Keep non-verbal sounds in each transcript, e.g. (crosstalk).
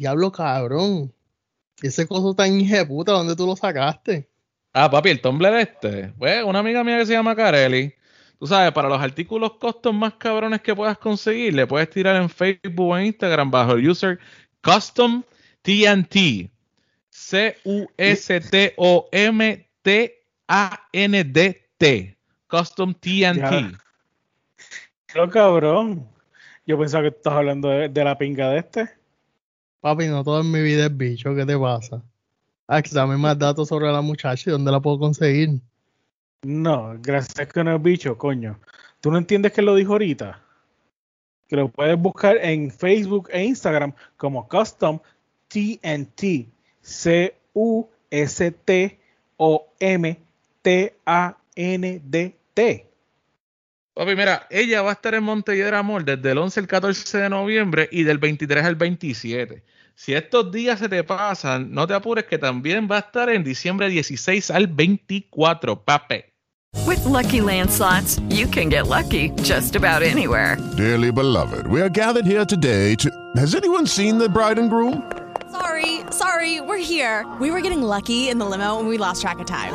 Diablo cabrón. Ese coso tan puta, ¿dónde tú lo sacaste? Ah, papi, el Tumblr este. Pues una amiga mía que se llama Carelli. Tú sabes, para los artículos custom más cabrones que puedas conseguir, le puedes tirar en Facebook o en Instagram bajo el user Custom TNT. C-U-S-T-O-M-T-A-N-D-T. Custom TNT. Pero cabrón. Yo pensaba que estás hablando de, la pinga de este. Papi, no todo en mi vida es bicho. ¿Qué te pasa? Ah, que dame más datos sobre la muchacha y dónde la puedo conseguir. No, gracias que no es bicho, coño. ¿Tú no entiendes que lo dijo ahorita? Que lo puedes buscar en Facebook e Instagram como Custom TNT. C-U-S-T-O-M-T-A-N-D-T. Papi, mira, ella va a estar en Montelledra Amor desde el 11 al 14 de noviembre y del 23 al 27. Si estos días se te pasan, no te apures que también va a estar en diciembre 16 al 24, papi. With lucky landslots, you can get lucky just about anywhere. Dearly beloved, we are gathered here today to. Has anyone seen the bride and groom? Sorry, sorry, we're here. We were getting lucky in the limo and we lost track of time.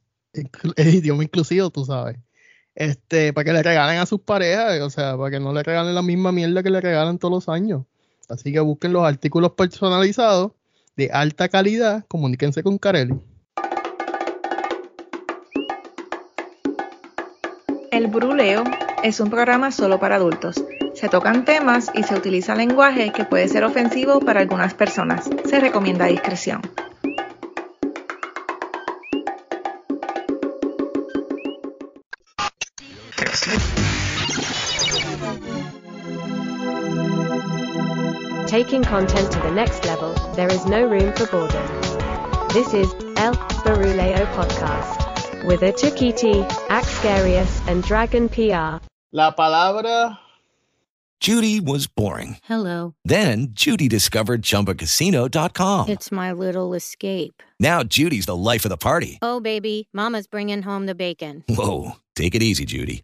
(laughs) el idioma inclusivo, tú sabes. Este, para que le regalen a sus parejas, o sea, para que no le regalen la misma mierda que le regalan todos los años. Así que busquen los artículos personalizados de alta calidad, comuníquense con Carelli. El Bruleo es un programa solo para adultos. Se tocan temas y se utiliza lenguaje que puede ser ofensivo para algunas personas. Se recomienda discreción. Taking content to the next level, there is no room for boredom. This is El Baruleo Podcast with Atukiti, Axgarius, and Dragon PR. La palabra. Judy was boring. Hello. Then Judy discovered chumbacasino.com. It's my little escape. Now Judy's the life of the party. Oh, baby, Mama's bringing home the bacon. Whoa. Take it easy, Judy.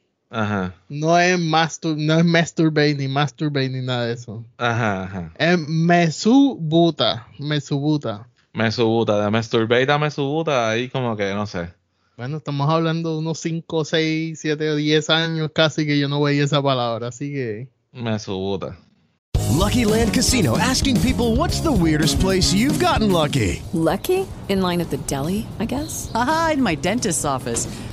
Ajá. No es, mastur no es masturbate ni masturbate ni nada de eso. Ajá, ajá. Es mesubuta. Mesubuta. Mesubuta. De masturbate a mesubuta, ahí como que no sé. Bueno, estamos hablando de unos 5, 6, 7 o 10 años casi que yo no veía esa palabra, así que. Mesubuta. Lucky Land Casino asking people what's the weirdest place you've gotten lucky? Lucky? In line at the deli, I guess? Aha, in my dentist's office.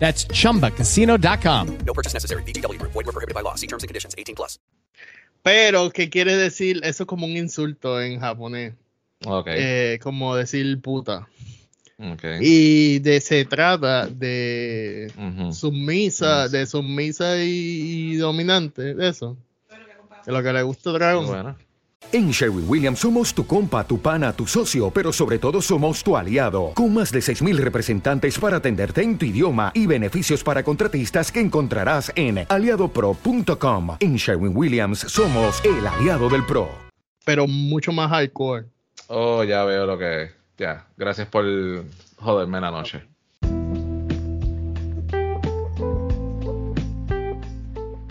That's chumbacasino.com. No purchase necessary. BGW. Void were prohibited by law. See terms and conditions. 18 plus. Pero, ¿qué quiere decir? Eso es como un insulto en japonés. Ok. Eh, como decir puta. ok. Y de se trata de Ujú. sumisa, de sumisa y, y dominante, de eso. De lo que le gusta a Dragon. En Sherwin Williams somos tu compa, tu pana, tu socio, pero sobre todo somos tu aliado, con más de 6.000 representantes para atenderte en tu idioma y beneficios para contratistas que encontrarás en aliadopro.com. En Sherwin Williams somos el aliado del PRO. Pero mucho más hardcore. Oh, ya veo lo que es. Ya, gracias por joderme la noche.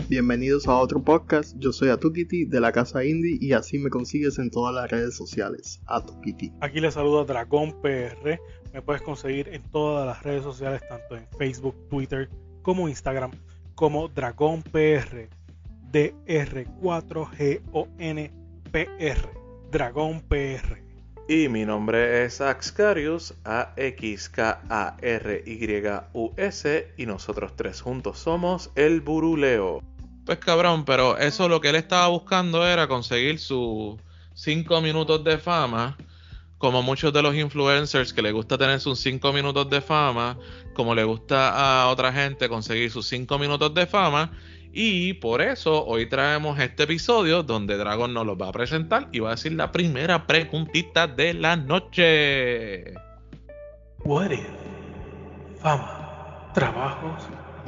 Bienvenidos a otro podcast. Yo soy Atukiti de la Casa Indie y así me consigues en todas las redes sociales. Atukiti. Aquí les saluda Dragón PR. Me puedes conseguir en todas las redes sociales, tanto en Facebook, Twitter como Instagram, como Dragón PR. D-R4-G-O-N-P-R. Dragón PR. Y mi nombre es Axcarius, A-X-K-A-R-Y-U-S, y nosotros tres juntos somos el Buruleo. Pues cabrón, pero eso lo que él estaba buscando era conseguir sus 5 minutos de fama, como muchos de los influencers que le gusta tener sus 5 minutos de fama, como le gusta a otra gente conseguir sus 5 minutos de fama, y por eso hoy traemos este episodio donde Dragon nos los va a presentar y va a decir la primera preguntita de la noche. What? Fama, trabajos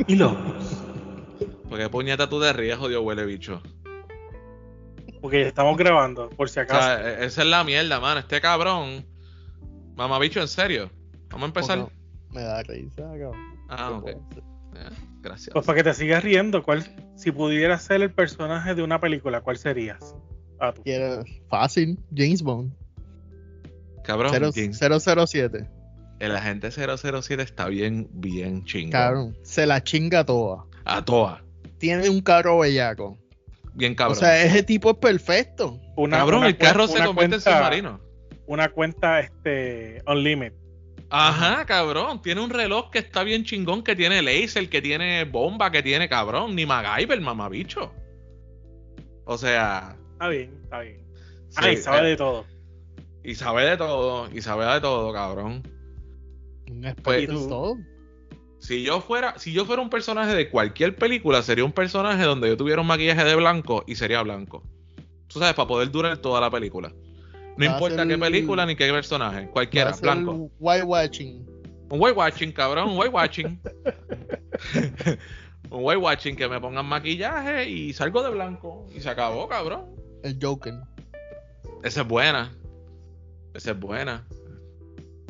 y logros. Porque puñeta tú de ríes, jodido huele bicho. Porque estamos grabando, por si O acaso. sea, e- esa es la mierda, mano. Este cabrón. Mamá bicho, en serio. Vamos a empezar. Me da risa, cabrón. Ah, ok. Ya, Gracias. Pues para que te sigas riendo, ¿cuál, si pudieras ser el personaje de una película, ¿cuál serías? Ah, tú. Quiero- Fácil, James Bond. Cabrón, Cero- James- 007. el agente 007 está bien, bien chingón. Cabrón, se la chinga toda. A toa. Tiene un carro bellaco. Bien cabrón. O sea, ese tipo es perfecto. Una- cabrón, una el carro se una convierte en cuenta- submarino. Una cuenta este Unlimited. Ajá, cabrón. Tiene un reloj que está bien chingón, que tiene laser, que tiene bomba, que tiene cabrón. Ni MacGyver, mamabicho. O sea. Está bien, está bien. sí, Ay, sabe eh, de todo. Y sabe de todo, y sabe de todo, cabrón. Un Pues, experto en todo. Si yo fuera, si yo fuera un personaje de cualquier película, sería un personaje donde yo tuviera un maquillaje de blanco y sería blanco. Tú sabes, para poder durar toda la película. No Va importa qué película ni qué personaje, cualquiera, blanco. White watching. Un white watching, cabrón, un white watching. (laughs) un white watching que me pongan maquillaje y salgo de blanco y se acabó, cabrón. El Joker. Esa es buena. Esa es buena.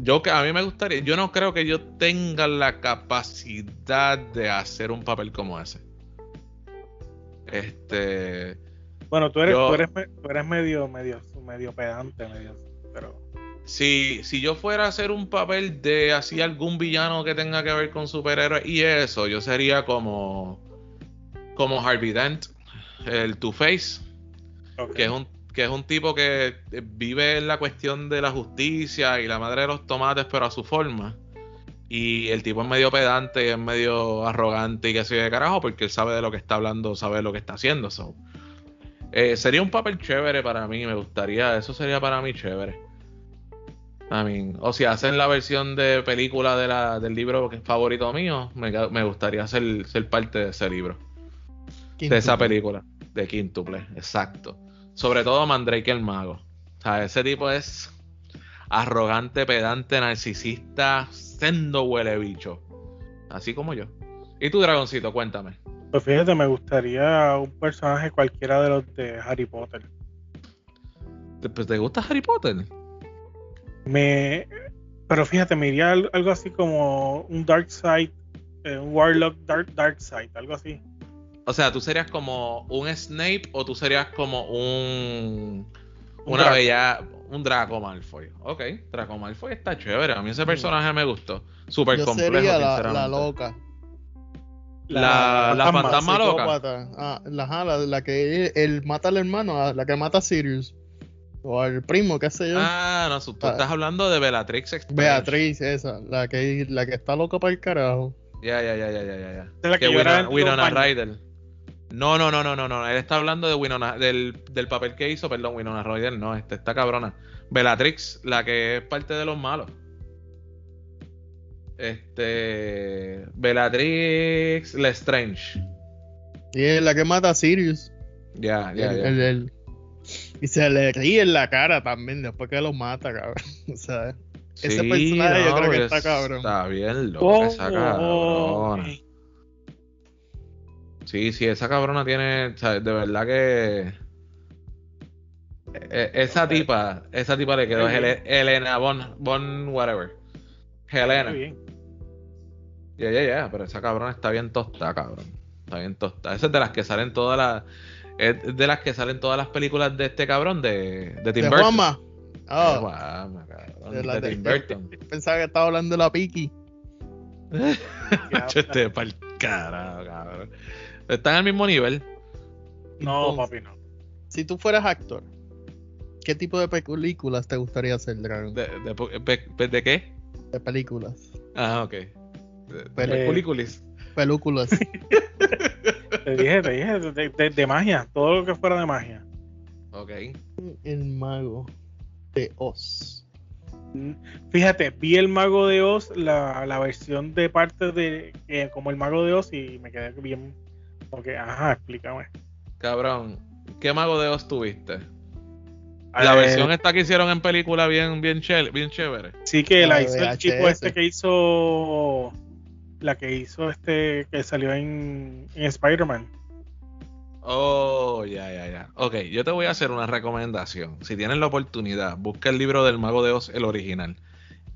Yo que a mí me gustaría, yo no creo que yo tenga la capacidad de hacer un papel como ese. Este, Bueno, tú eres, Yo- tú eres, tú eres medio, medio, medio pedante, medio, pero si, si yo fuera a hacer un papel de así algún villano que tenga que ver con superhéroes y eso, yo sería como como Harvey Dent, el Two Face, que es un que es un tipo que vive en la cuestión de la justicia y la madre de los tomates, pero a su forma. Y el tipo es medio pedante y es medio arrogante y que yo de carajo, porque él sabe de lo que está hablando, sabe de lo que está haciendo. so. Eh, sería un papel chévere para mí, me gustaría, eso sería para mí chévere. I mean, o si hacen la versión de película de la, del libro que es favorito mío, me, me gustaría ser, ser parte de ese libro, ¿Quién de esa película. De quíntuple, exacto. Sobre todo Mandrake el mago. O sea, ese tipo es arrogante, pedante, narcisista, sendo huele bicho. Así como yo. ¿Y tú, dragoncito? Cuéntame. Pues fíjate, me gustaría un personaje cualquiera de los de Harry Potter. ¿Te, pues, ¿te gusta Harry Potter? Me. Pero fíjate, me iría al- algo así como un Dark Side, eh, un Warlock Dark, Dark Side, algo así. O sea, tú serías como un Snape o tú serías como un. Un Una Draco. bella. Un Draco Malfoy. Ok, Draco Malfoy está chévere. A mí ese personaje me gustó. Súper Yo complejo, sería la, sinceramente. la loca. La, la fantasma loca. Ah, la, la, la que él mata al hermano, la que mata a Sirius. O al primo, qué sé yo. Ah, no, tú Ah. estás hablando de Bellatrix Strange. Beatriz, esa, la que, la que está loca para el carajo. Ya, ya, ya, ya, ya, ya. De la que Que Winona, Winona. Ryder. No, no, no, no, no, no. Él está hablando de Winona, del, del papel que hizo, perdón, Winona Ryder, no, este está cabrona. Bellatrix, la que es parte de los malos. Este. Bellatrix Lestrange. Y es la que mata a Sirius. Ya, ya, El- ya. el- el- y se le ríe en la cara también después que lo mata, cabrón. (laughs) O sea, ese personaje yo no, creo que está cabrón. Está bien loca Oh, esa cabrona. ok. Sí, sí, esa cabrona tiene, de verdad que e- esa tipa, esa tipa le quedó Helena Bon, Bon whatever. Helena. Bien. Ya, ya, ya, pero esa cabrona está bien tostada, cabrón. Está bien tostada. Esa es de las que salen todas las es de las que salen todas las películas de este cabrón de, de Tim De Burton. Juanma. De Ah, Juanma, cabrón, de la de Tim Burton. (laughs) pensaba que estaba hablando de la Piki. (laughs) Yo este pa'l carajo, cabrón. Están al mismo nivel. No, Entonces, papi, no. Si tú fueras actor, ¿qué tipo de películas te gustaría hacer, Dragon? ¿De, de, de- de qué? De películas. Ah, ok. Películas. Películas. (laughs) Te dije, te dije, de, de- de magia, todo lo que fuera de magia. Ok. El mago de Oz. Fíjate, vi el Mago de Oz, la, la versión de parte de eh, como el Mago de Oz y me quedé bien. Porque, ajá, explícame. Cabrón, ¿qué mago de Oz tuviste? La Eh, versión esta que hicieron en película bien, bien, chévere, bien chévere. Sí, que La hizo el chico este que hizo. La que hizo este. Que salió en, en Spider-Man. Oh, ya, ya, ya. Ok, yo te voy a hacer una recomendación. Si tienes la oportunidad, busca el libro del Mago de Oz, el original,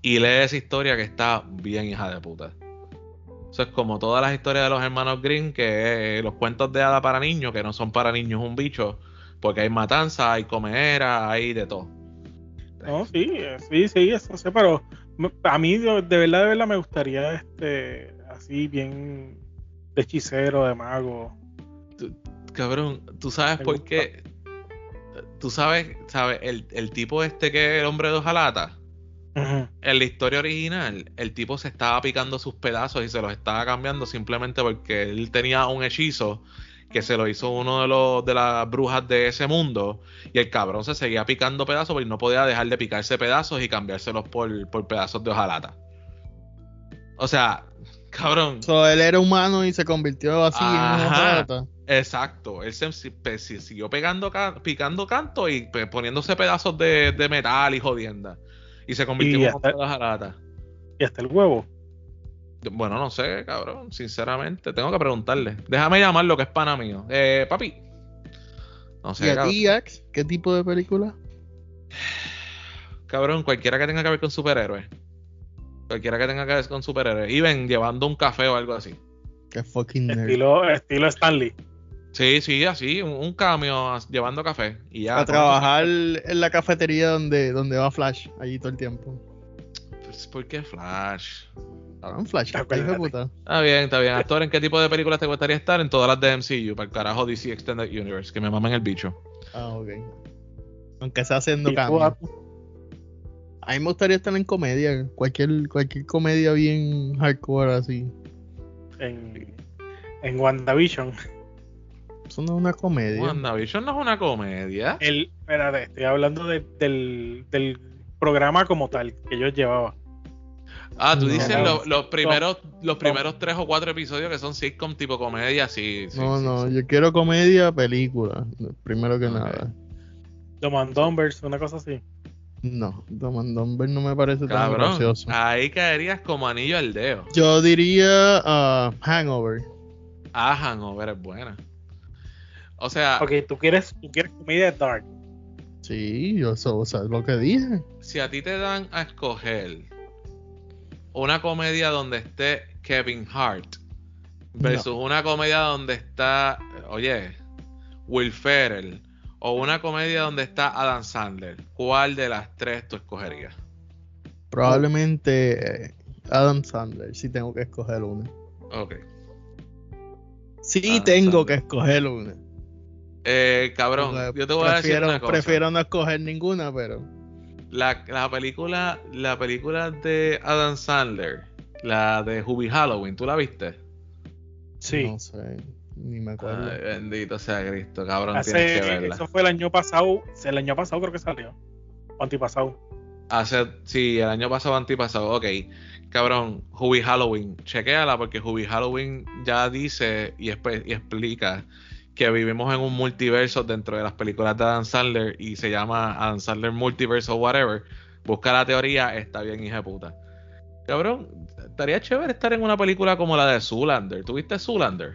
y lee esa historia que está bien hija de puta. Eso es como todas las historias de los hermanos Green, que eh, los cuentos de hada para niños, que no son para niños un bicho, porque hay matanza, hay comedera, hay de todo. No, sí, eh, sí, sí, eso sé, pero a mí de, de verdad, de verdad me gustaría este. Así bien. De hechicero, de mago. Cabrón, ¿tú sabes Me por gusta. qué? Tú sabes, sabes, el, el tipo este que es el hombre de hojalata, En la historia original, el tipo se estaba picando sus pedazos y se los estaba cambiando simplemente porque él tenía un hechizo que se lo hizo uno de los de las brujas de ese mundo y el cabrón se seguía picando pedazos pero no podía dejar de picarse pedazos y cambiárselos por, por pedazos de hojalata. O sea, cabrón, So, él era humano y se convirtió así en una Ajá. rata. Exacto, él se, siguió pegando ca- picando canto y pe- poniéndose pedazos de, de metal y jodienda. Y se convirtió Y en un hasta- monstruo de jarata. Y hasta el huevo. Bueno, no sé, cabrón, sinceramente. Tengo que preguntarle. Déjame llamarlo, que es pana mío. Eh, papi. No ¿Y sé, a cabrón. ti, Ax? ¿Qué tipo de película? Cabrón, cualquiera que tenga que ver con superhéroes. Cualquiera que tenga que ver con superhéroes. Y ven llevando un café o algo así. Qué fucking nerd. Estilo, estilo Stanley. Sí, sí, así, un, un cambio llevando café. Y ya. a trabajar en la cafetería donde, donde va Flash, allí todo el tiempo. Pues, ¿Por qué Flash? Cabrón, Flash, de puta. Está bien, está bien. Actor, ¿en qué tipo de películas te gustaría estar? En todas las de MCU, para el carajo DC Extended Universe, que me mamen el bicho. Ah, ok. Aunque sea haciendo cambios. A mí me gustaría estar en comedia, cualquier, cualquier comedia bien hardcore así. en, en WandaVision. Eso no es una comedia. WandaVision no es una comedia. El, espérate, estoy hablando de- del, del programa como tal que yo llevaba. Ah, tú No. dices No. lo- los primeros los primeros tres o cuatro episodios que son sitcom tipo comedia, sí. sí, no, sí, no, sí. yo quiero comedia, película, primero que nada. Dumb and Dumbers, una cosa así. No, Dumb and Dumber no me parece tan gracioso. ahí caerías como anillo al dedo. Yo diría ah, Hangover. Ah, Hangover es buena. O sea, Ok, tú quieres, tú quieres comedia dark. Sí, yo eso, o sea, lo que dije. si a ti te dan a escoger una comedia donde esté Kevin Hart versus una comedia donde está, oye, Will Ferrell o una comedia donde está Adam Sandler, ¿cuál de las tres tú escogerías? Probablemente eh, Adam Sandler, si tengo que escoger una. Ok. Sí, Adam tengo Sandler. que escoger una. Eh, cabrón, yo te voy a decir prefiero, una cosa. prefiero no escoger ninguna, pero. La, la película, la película de Adam Sandler, la de Hubie Halloween, ¿tú la viste? Sí. No sé, ni me acuerdo. Ay, bendito sea Cristo, cabrón, Hace- tienes que verla. eso fue el año pasado. El año pasado creo que salió. O antipasado. Hace, sí, el año pasado, antipasado, ok. Cabrón, Hubie Halloween, chequéala porque Hubie Halloween ya dice y, y explica que vivimos en un multiverso dentro de las películas de Adam Sandler y se llama Adam Sandler Multiverse o whatever. Busca la teoría, está bien, hija de puta. Cabrón, estaría chévere estar en una película como la de Zoolander. ¿Tuviste Zoolander?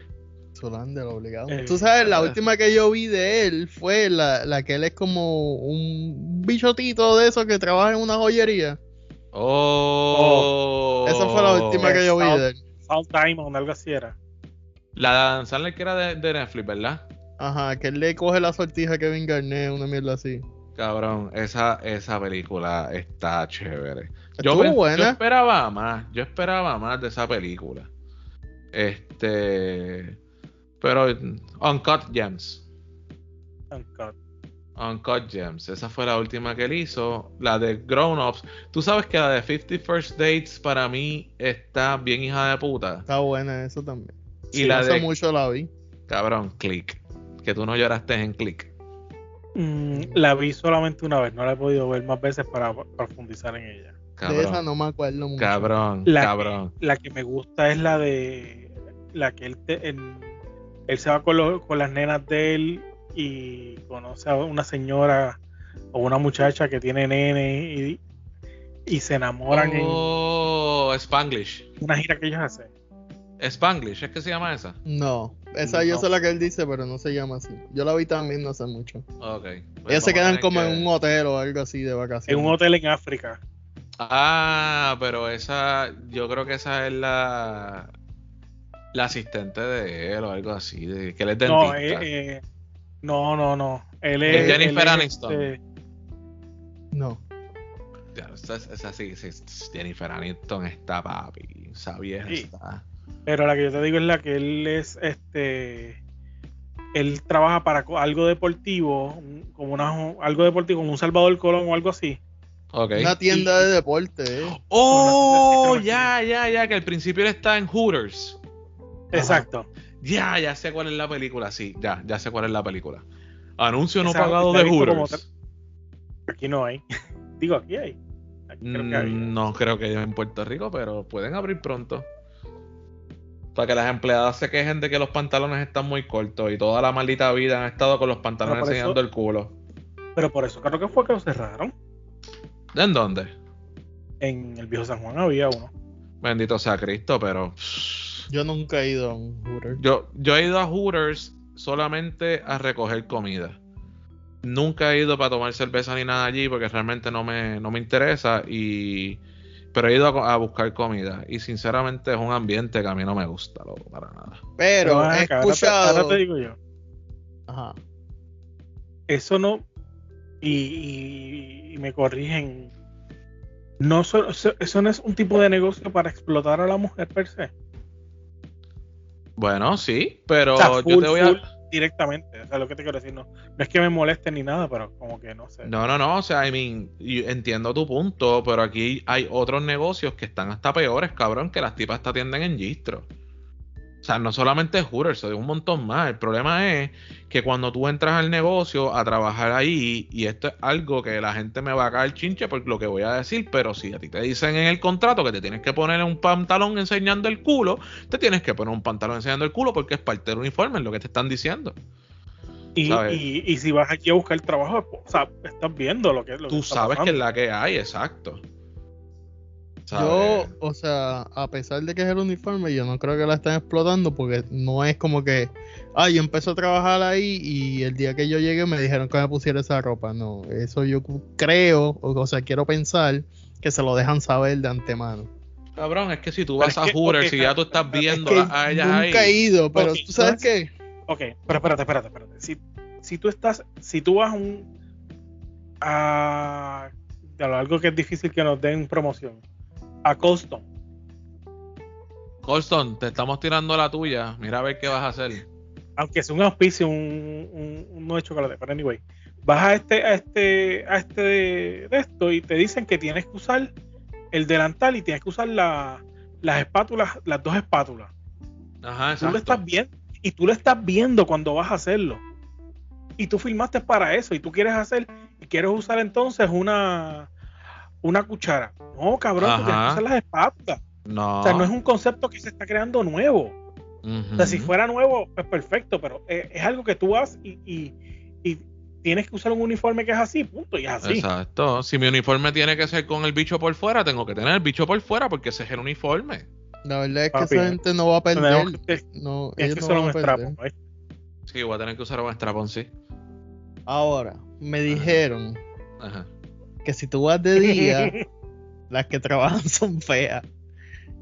Zoolander, obligado. Eh, Tú sabes, la eh. última que yo vi de él fue la, la que él es como un bichotito de esos que trabaja en una joyería. Oh, Esa fue la última que yo vi de él. South Diamond, algo así era. La de Adam Sandler que era de, de Netflix, ¿verdad? Ajá, que él le coge la sortija a Kevin Garnett, una mierda así. Cabrón, esa, esa película está chévere. Estuvo pen- buena. yo esperaba más, yo esperaba más de esa película. Este, pero Uncut Gems, Uncut. Uncut Gems, esa fue la última que él hizo, la de Grown Ups. Tú sabes que la de 50 First Dates para mí está bien hija de puta. Está buena eso también. Y Sí, la hace de- mucho la vi. Cabrón, Click, que tú no lloraste en Click. Mm, la vi solamente una vez, no la he podido ver más veces para profundizar en ella. Cabrón, De esa no me acuerdo mucho. cabrón, La, cabrón. Que, la que me gusta es la de la que él te- él se va con, los- con las nenas de él y conoce a una señora o una muchacha que tiene nene y, y se enamoran Oh, Spanglish. en una gira que ellos hacen. Spanglish, ¿es que se llama esa? No, esa yo No. sé la que él dice, pero no se llama así. Yo la vi también no hace mucho. Ok. Ellos se quedan como que- en un hotel o algo así de En vacaciones. un hotel en África. Ah, pero esa, yo creo que esa es la la asistente de él o algo así, de, que él es No, dentista. eh, eh, no, no, no. Él Es es Jennifer él es, Aniston. este, No. Ya, esa, esa sí, sí, Jennifer Aniston está papi, esa vieja Sí. está. Pero la que yo te digo es la que él es, este, él trabaja para algo deportivo, como una, algo deportivo, como un Salvador Colón o algo así. Ok. Una tienda de deporte, eh. Oh, ya, ya, ya, que al principio él está en Hooters. Exacto. Ya, ya sé cuál es la película, sí, ya, ya sé cuál es la película. Anuncio no pagado de Hooters. Aquí no hay. (laughs) Digo, aquí hay. Aquí creo que hay. Mm, No creo que haya en Puerto Rico, pero pueden abrir pronto. Para que las empleadas se quejen de que los pantalones están muy cortos y toda la maldita vida han estado con los pantalones Pero por eso- enseñando el culo. Pero por eso creo que fue que lo cerraron. ¿En dónde? En el viejo San Juan había uno. Bendito sea Cristo, pero Yo nunca he ido a un Hooter. yo, yo he ido a Hooters solamente a recoger comida. Nunca he ido para tomar cerveza ni nada allí porque realmente no me, no me interesa y pero he ido a, buscar comida y sinceramente es un ambiente que a mí no me gusta loco, para nada. Pero ven he acá, ahora te- escuchado. ahora te digo yo. Ajá. Eso no. Y, y- y me corrigen. No so- eso, no es un tipo de negocio para explotar a la mujer per se. Bueno, sí, pero O sea, yo te voy a full directamente. O sea, lo que te quiero decir, no, no es que me moleste ni nada, pero como que no sé. No, no, no, o sea, I mean, entiendo tu punto, pero aquí hay otros negocios que están hasta peores, cabrón, que las tipas te atienden en gistro. O sea, no solamente es Hooters, es un montón más. El problema es que cuando tú entras al negocio a trabajar ahí, y esto es algo que la gente me va a caer chinche por lo que voy a decir, pero si a ti te dicen en el contrato que te tienes que poner un pantalón enseñando el culo, te tienes que poner un pantalón enseñando el culo porque es parte del uniforme, es lo que te están diciendo. Y, y, y si vas aquí a buscar trabajo, o sea, estás viendo lo que, lo que Tú está sabes que es la que hay, exacto. Yo, o sea, a pesar de que es el uniforme, yo no creo que la estén explotando porque no es como que, ah, yo empecé a trabajar ahí y el día que yo llegué me dijeron que me pusiera esa ropa. No, eso yo creo, o, o sea, quiero pensar que se lo dejan saber de antemano. Cabrón, es que si tú vas a que, Hooters y ya tú estás Es viendo que a, ellas nunca he ahí. ido, pero Ok, tú sabes qué, Ok, pero espérate, espérate, espérate. Si, si tú estás, si tú vas a un a, a algo que es difícil que nos den promoción, a Colston, Colston, te estamos tirando la tuya. Mira a ver qué vas a hacer. aunque sea un auspicio, un, un, un no de chocolate, pero anyway, vas a este, a este, a este de esto y te dicen que tienes que usar el delantal y tienes que usar la- las espátulas, las dos espátulas. Ajá, Tú lo exacto. estás viendo y tú lo estás viendo cuando vas a hacerlo. Y tú filmaste para eso y tú quieres hacer y quieres usar entonces una una cuchara. No, cabrón, tú tienes que usar las espátulas. No. O sea, no es un concepto que se está creando nuevo. O sea, si fuera nuevo, pues perfecto, pero es, es algo que tú haces y, y- y tienes que usar un uniforme que es así, punto, y es así. Exacto. Si mi uniforme tiene que ser con el bicho por fuera, tengo que tener el bicho por fuera porque ese es el uniforme. la verdad es que Papi, esa gente no va a perder. No, ellos que no van un a perder. strap, ¿eh? Sí, voy a tener que usar un strapón, sí. Ahora, me dijeron Ajá. Que si tú vas de día, (laughs) las que trabajan (laughs) son feas.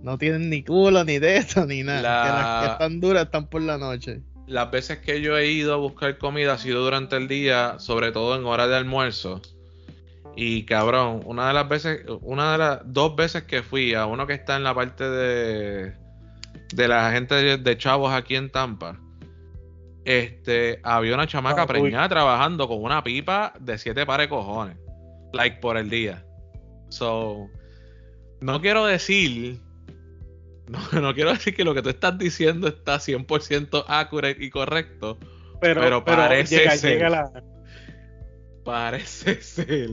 No tienen ni culo, ni teto, ni nada. La- Que las que están duras están por la noche. Las veces que yo he ido a buscar comida ha sido durante el día, sobre todo en hora de almuerzo. Y cabrón, una de las veces, una de las dos veces que fui a uno que está en la parte de de la gente de, de chavos aquí en Tampa, este, había una chamaca Ah, uy. preñada trabajando con una pipa de siete pares de cojones, like por el día. So, no quiero decir, no, (laughs) no quiero decir que lo que tú estás diciendo está 100% accurate y correcto, Pero, Pero pero parece llega, ser. llega la. Parece (laughs) ser.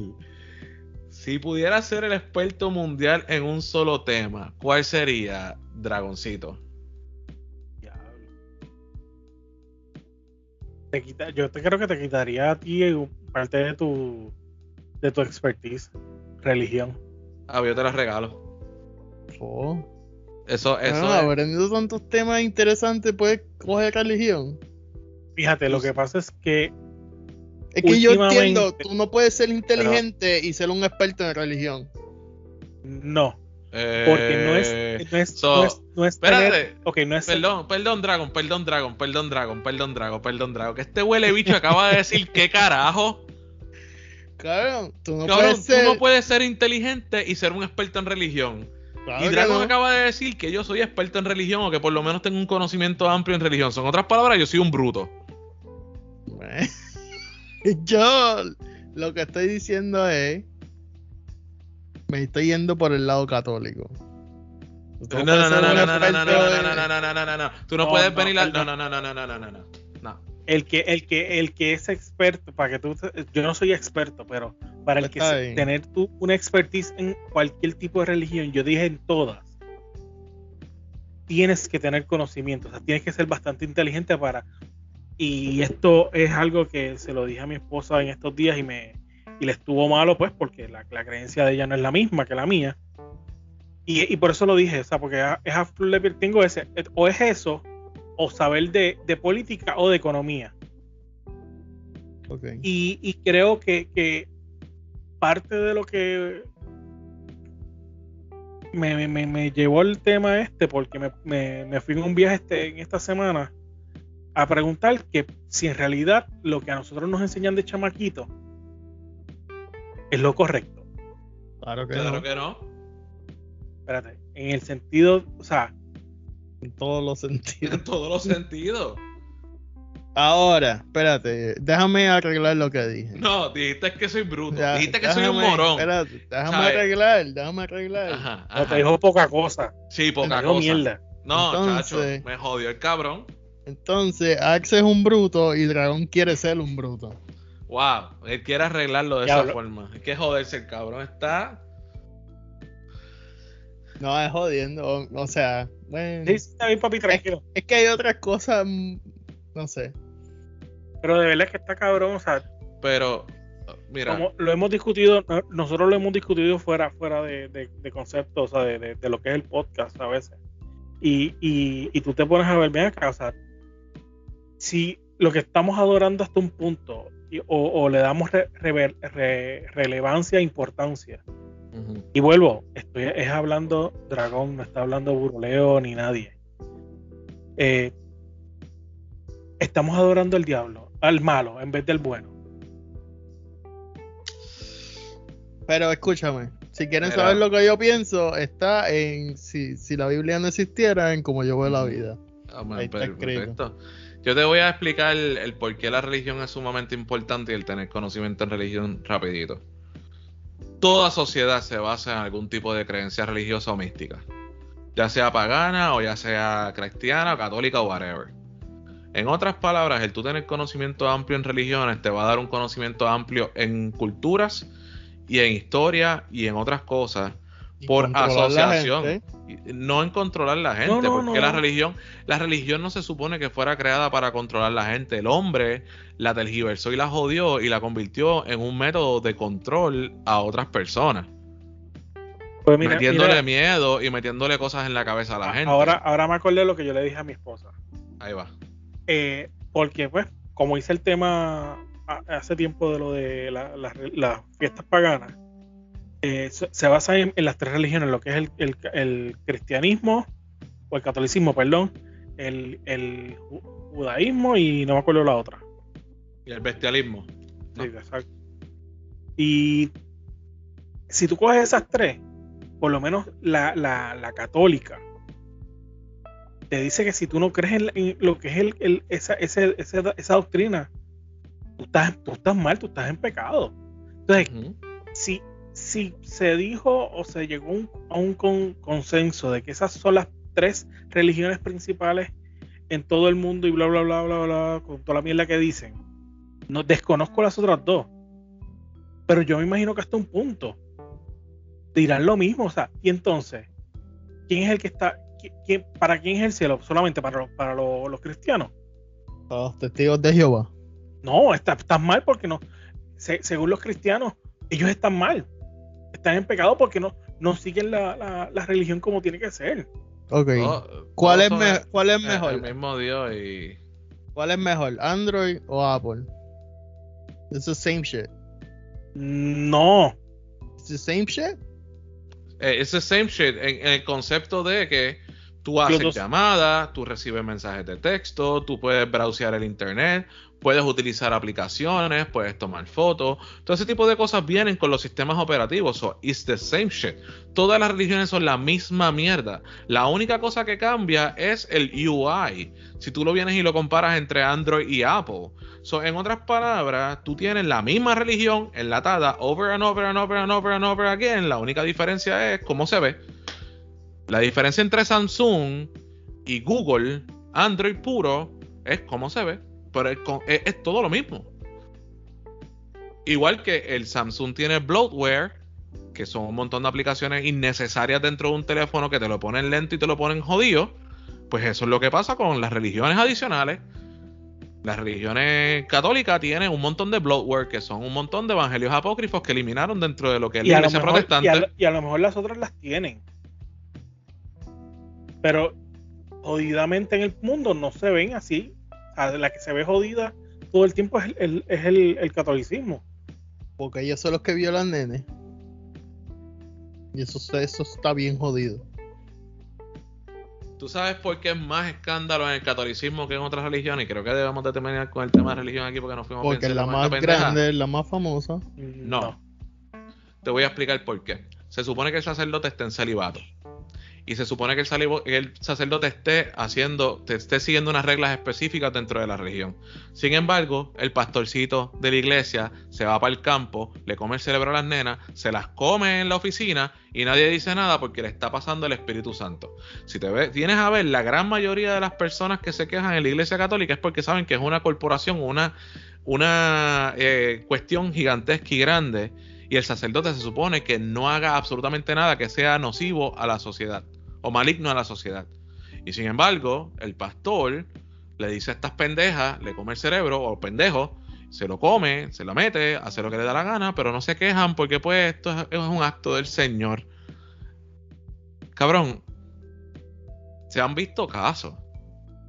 Si pudiera ser el experto mundial en un solo tema, ¿cuál sería Dragoncito? te quita- yo te creo que te quitaría a ti parte de tu de tu expertise, religión. Ah, yo te las regalo. Oh. Eso, eso Bueno, es- aprendiendo tantos temas interesantes, puedes coger religión. Fíjate, lo que pasa es que Es que yo entiendo, tú no puedes ser inteligente y ser un experto en religión. no, eh, porque no es no es, so, no es, no es espérate. tener- ok, no es Perdón, perdón, Dragon, perdón, Dragon, perdón, Dragon, perdón, Dragon, perdón, Dragon. Que este huele bicho acaba de decir (laughs) qué carajo. Cabrón, tú no Cabrón, puedes ser. tú no puedes ser inteligente y ser un experto en religión. Claro y Dragon no. acaba de decir que yo soy experto en religión o que por lo menos tengo un conocimiento amplio en religión. Son otras palabras, yo soy un bruto. Yo lo que estoy diciendo es. Me estoy yendo por el lado católico. Tú No, no, no, puedes ser no, un no, no, no, no, experto no, en- no, no, no, no, no, no, no. Tú no No, puedes no, venir a... No, perdón. no, no, no, no, no, no, no, no. No. El que el que el que es experto para que tú yo no soy experto pero para el que se- tener tú una expertise en cualquier tipo de religión yo dije en todas tienes que tener conocimiento o sea tienes que ser bastante inteligente para y esto es algo que se lo dije a mi esposa en estos días y me y le estuvo malo pues porque la, la creencia de ella no es la misma que la mía. Y, y por eso lo dije o sea porque a- es a piel, tengo ese o es eso o saber de, de política o de economía y, y creo que, que parte de lo que me, me- me- me llevó el tema este, porque me, me- me fui en un viaje este, en esta semana a preguntar que si en realidad lo que a nosotros nos enseñan de chamaquito es lo correcto. Claro que Claro no. que no. Espérate, en el sentido, o sea, En todos los sentidos. En todos los sentidos. Ahora, espérate, déjame arreglar lo que dije. No, dijiste que soy bruto. Ya, dijiste que soy un morón. Espérate, déjame ¿Sabes? arreglar, déjame arreglar. Ajá, no te dijo poca cosa. Sí, poca dijo cosa. mierda. No, Entonces- chacho, me jodió el cabrón. Entonces, Axe es un bruto y Dragón quiere ser un bruto. Wow, él quiere arreglarlo de esa forma. Es que joderse el cabrón está. No, es jodiendo. O, o sea, bueno. Sí, está bien, papi, tranquilo. Es que hay otras cosas, mm, no sé. Pero de verdad es que está cabrón, o sea, Pero, mira, como lo hemos discutido, no- nosotros lo hemos discutido fuera, fuera de, de, de concepto, o sea, de, de- de lo que es el podcast a veces. Y, y, y tú te pones a ver, ven acá, o sea, si lo que estamos adorando hasta un punto y- o, o le damos re- rever- re- relevancia e importancia. Y vuelvo, estoy es hablando Dragón, no está hablando Buruleo ni nadie. Eh, estamos adorando al diablo, al malo, en vez del bueno. Pero escúchame, si quieren Mira. saber lo que yo pienso, está en si, si la Biblia no existiera, en cómo yo veo la vida. ah, man, ahí está perfecto. Yo te voy a explicar el, el por qué la religión es sumamente importante y el tener conocimiento en religión rapidito. Toda sociedad se basa en algún tipo de creencia religiosa o mística. Ya sea pagana o ya sea cristiana o católica o whatever. En otras palabras, el tú tener conocimiento amplio en religiones te va a dar un conocimiento amplio en culturas y en historia y en otras cosas por asociación. No en controlar la gente, No, no, porque no. la religión, la religión no se supone que fuera creada para controlar la gente. El hombre la tergiversó y la jodió y la convirtió en un método de control a otras personas. Pues mira, metiéndole mira, miedo y metiéndole cosas en la cabeza a la gente. ahora, ahora me acordé de lo que yo le dije a mi esposa. Ahí va. Eh, porque, pues, como hice el tema hace tiempo de lo de la- la- las fiestas paganas, eh, se, basa en, en las tres religiones, lo que es el, el- el cristianismo, o el catolicismo, perdón, el, el ju- judaísmo y no me acuerdo la otra. Y el bestialismo. Sí, exacto. Y si tú coges esas tres, por lo menos la, la- la católica, te dice que si tú no crees en, lo que es el, el- esa, ese- esa doctrina, tú estás, tú estás mal, tú estás en pecado. Entonces, si, si se dijo o se llegó un- a un con- consenso de que esas son las tres religiones principales en todo el mundo y bla, bla, bla, bla, bla, con toda la mierda que dicen, no desconozco las otras dos. Pero yo me imagino que hasta un punto dirán lo mismo. O sea, y entonces, ¿quién es el que está? qui- quién- ¿Para quién es el cielo? ¿Solamente para, los- para los, los cristianos? Los testigos de Jehová. No, está, estás mal porque no. se- según los cristianos, ellos están mal. Están en pecado porque no, no siguen la, la- la religión como tiene que ser. Ok. ¿Cuál, es me- ¿Cuál es mejor? El mismo Dios y. ¿Cuál es mejor? ¿Android o Apple? It's the same shit. No. It's the same shit. Eh, it's the same shit en, en el concepto de que tú haces llamadas, tú recibes mensajes de texto, tú puedes browsear el internet, puedes utilizar aplicaciones, puedes tomar fotos, todo ese tipo de cosas vienen con los sistemas operativos. So, it's the same shit. Todas las religiones son la misma mierda. La única cosa que cambia es el UI. Si tú lo vienes y lo comparas entre Android y Apple. So, en otras palabras, tú tienes la misma religión enlatada over and over and over and over and over again. La única diferencia es cómo se ve. La diferencia entre Samsung y Google, Android puro, es cómo se ve. Pero es, con- es- es todo lo mismo. Igual que el Samsung tiene bloatware, que son un montón de aplicaciones innecesarias dentro de un teléfono que te lo ponen lento y te lo ponen jodido. Pues eso es lo que pasa con las religiones adicionales. Las religiones católicas tienen un montón de bloatware, que son un montón de evangelios apócrifos que eliminaron dentro de lo que es la iglesia protestante. y, a, lo- y a lo mejor las otras las tienen. Pero jodidamente en el mundo no se ven así. Sea, la que se ve jodida todo el tiempo es el, el- es el, el catolicismo. Porque ellos son los que violan nenes. Y eso, eso está bien jodido. ¿Tú sabes por qué es más escándalo en el catolicismo que en otras religiones? Y creo que debemos de terminar con el tema de religión aquí porque nos fuimos Porque la más grande, es la más famosa. No. Te voy a explicar por qué. Se supone que el sacerdote está en celibato. Y se supone que el, el sacerdote esté haciendo, te- esté siguiendo unas reglas específicas dentro de la religión. Sin embargo, el pastorcito de la iglesia se va para el campo, le come el cerebro a las nenas, se las come en la oficina y nadie dice nada porque le está pasando el Espíritu Santo. Si te ves, tienes a ver, la gran mayoría de las personas que se quejan en la iglesia católica es porque saben que es una corporación, una, una eh, cuestión gigantesca y grande y el sacerdote se supone que no haga absolutamente nada que sea nocivo a la sociedad o maligno a la sociedad. Y sin embargo, el pastor le dice a estas pendejas, le come el cerebro o pendejo, se lo come, se lo mete, hace lo que le da la gana, pero no se quejan porque pues esto es, es un acto del Señor. Cabrón, se han visto casos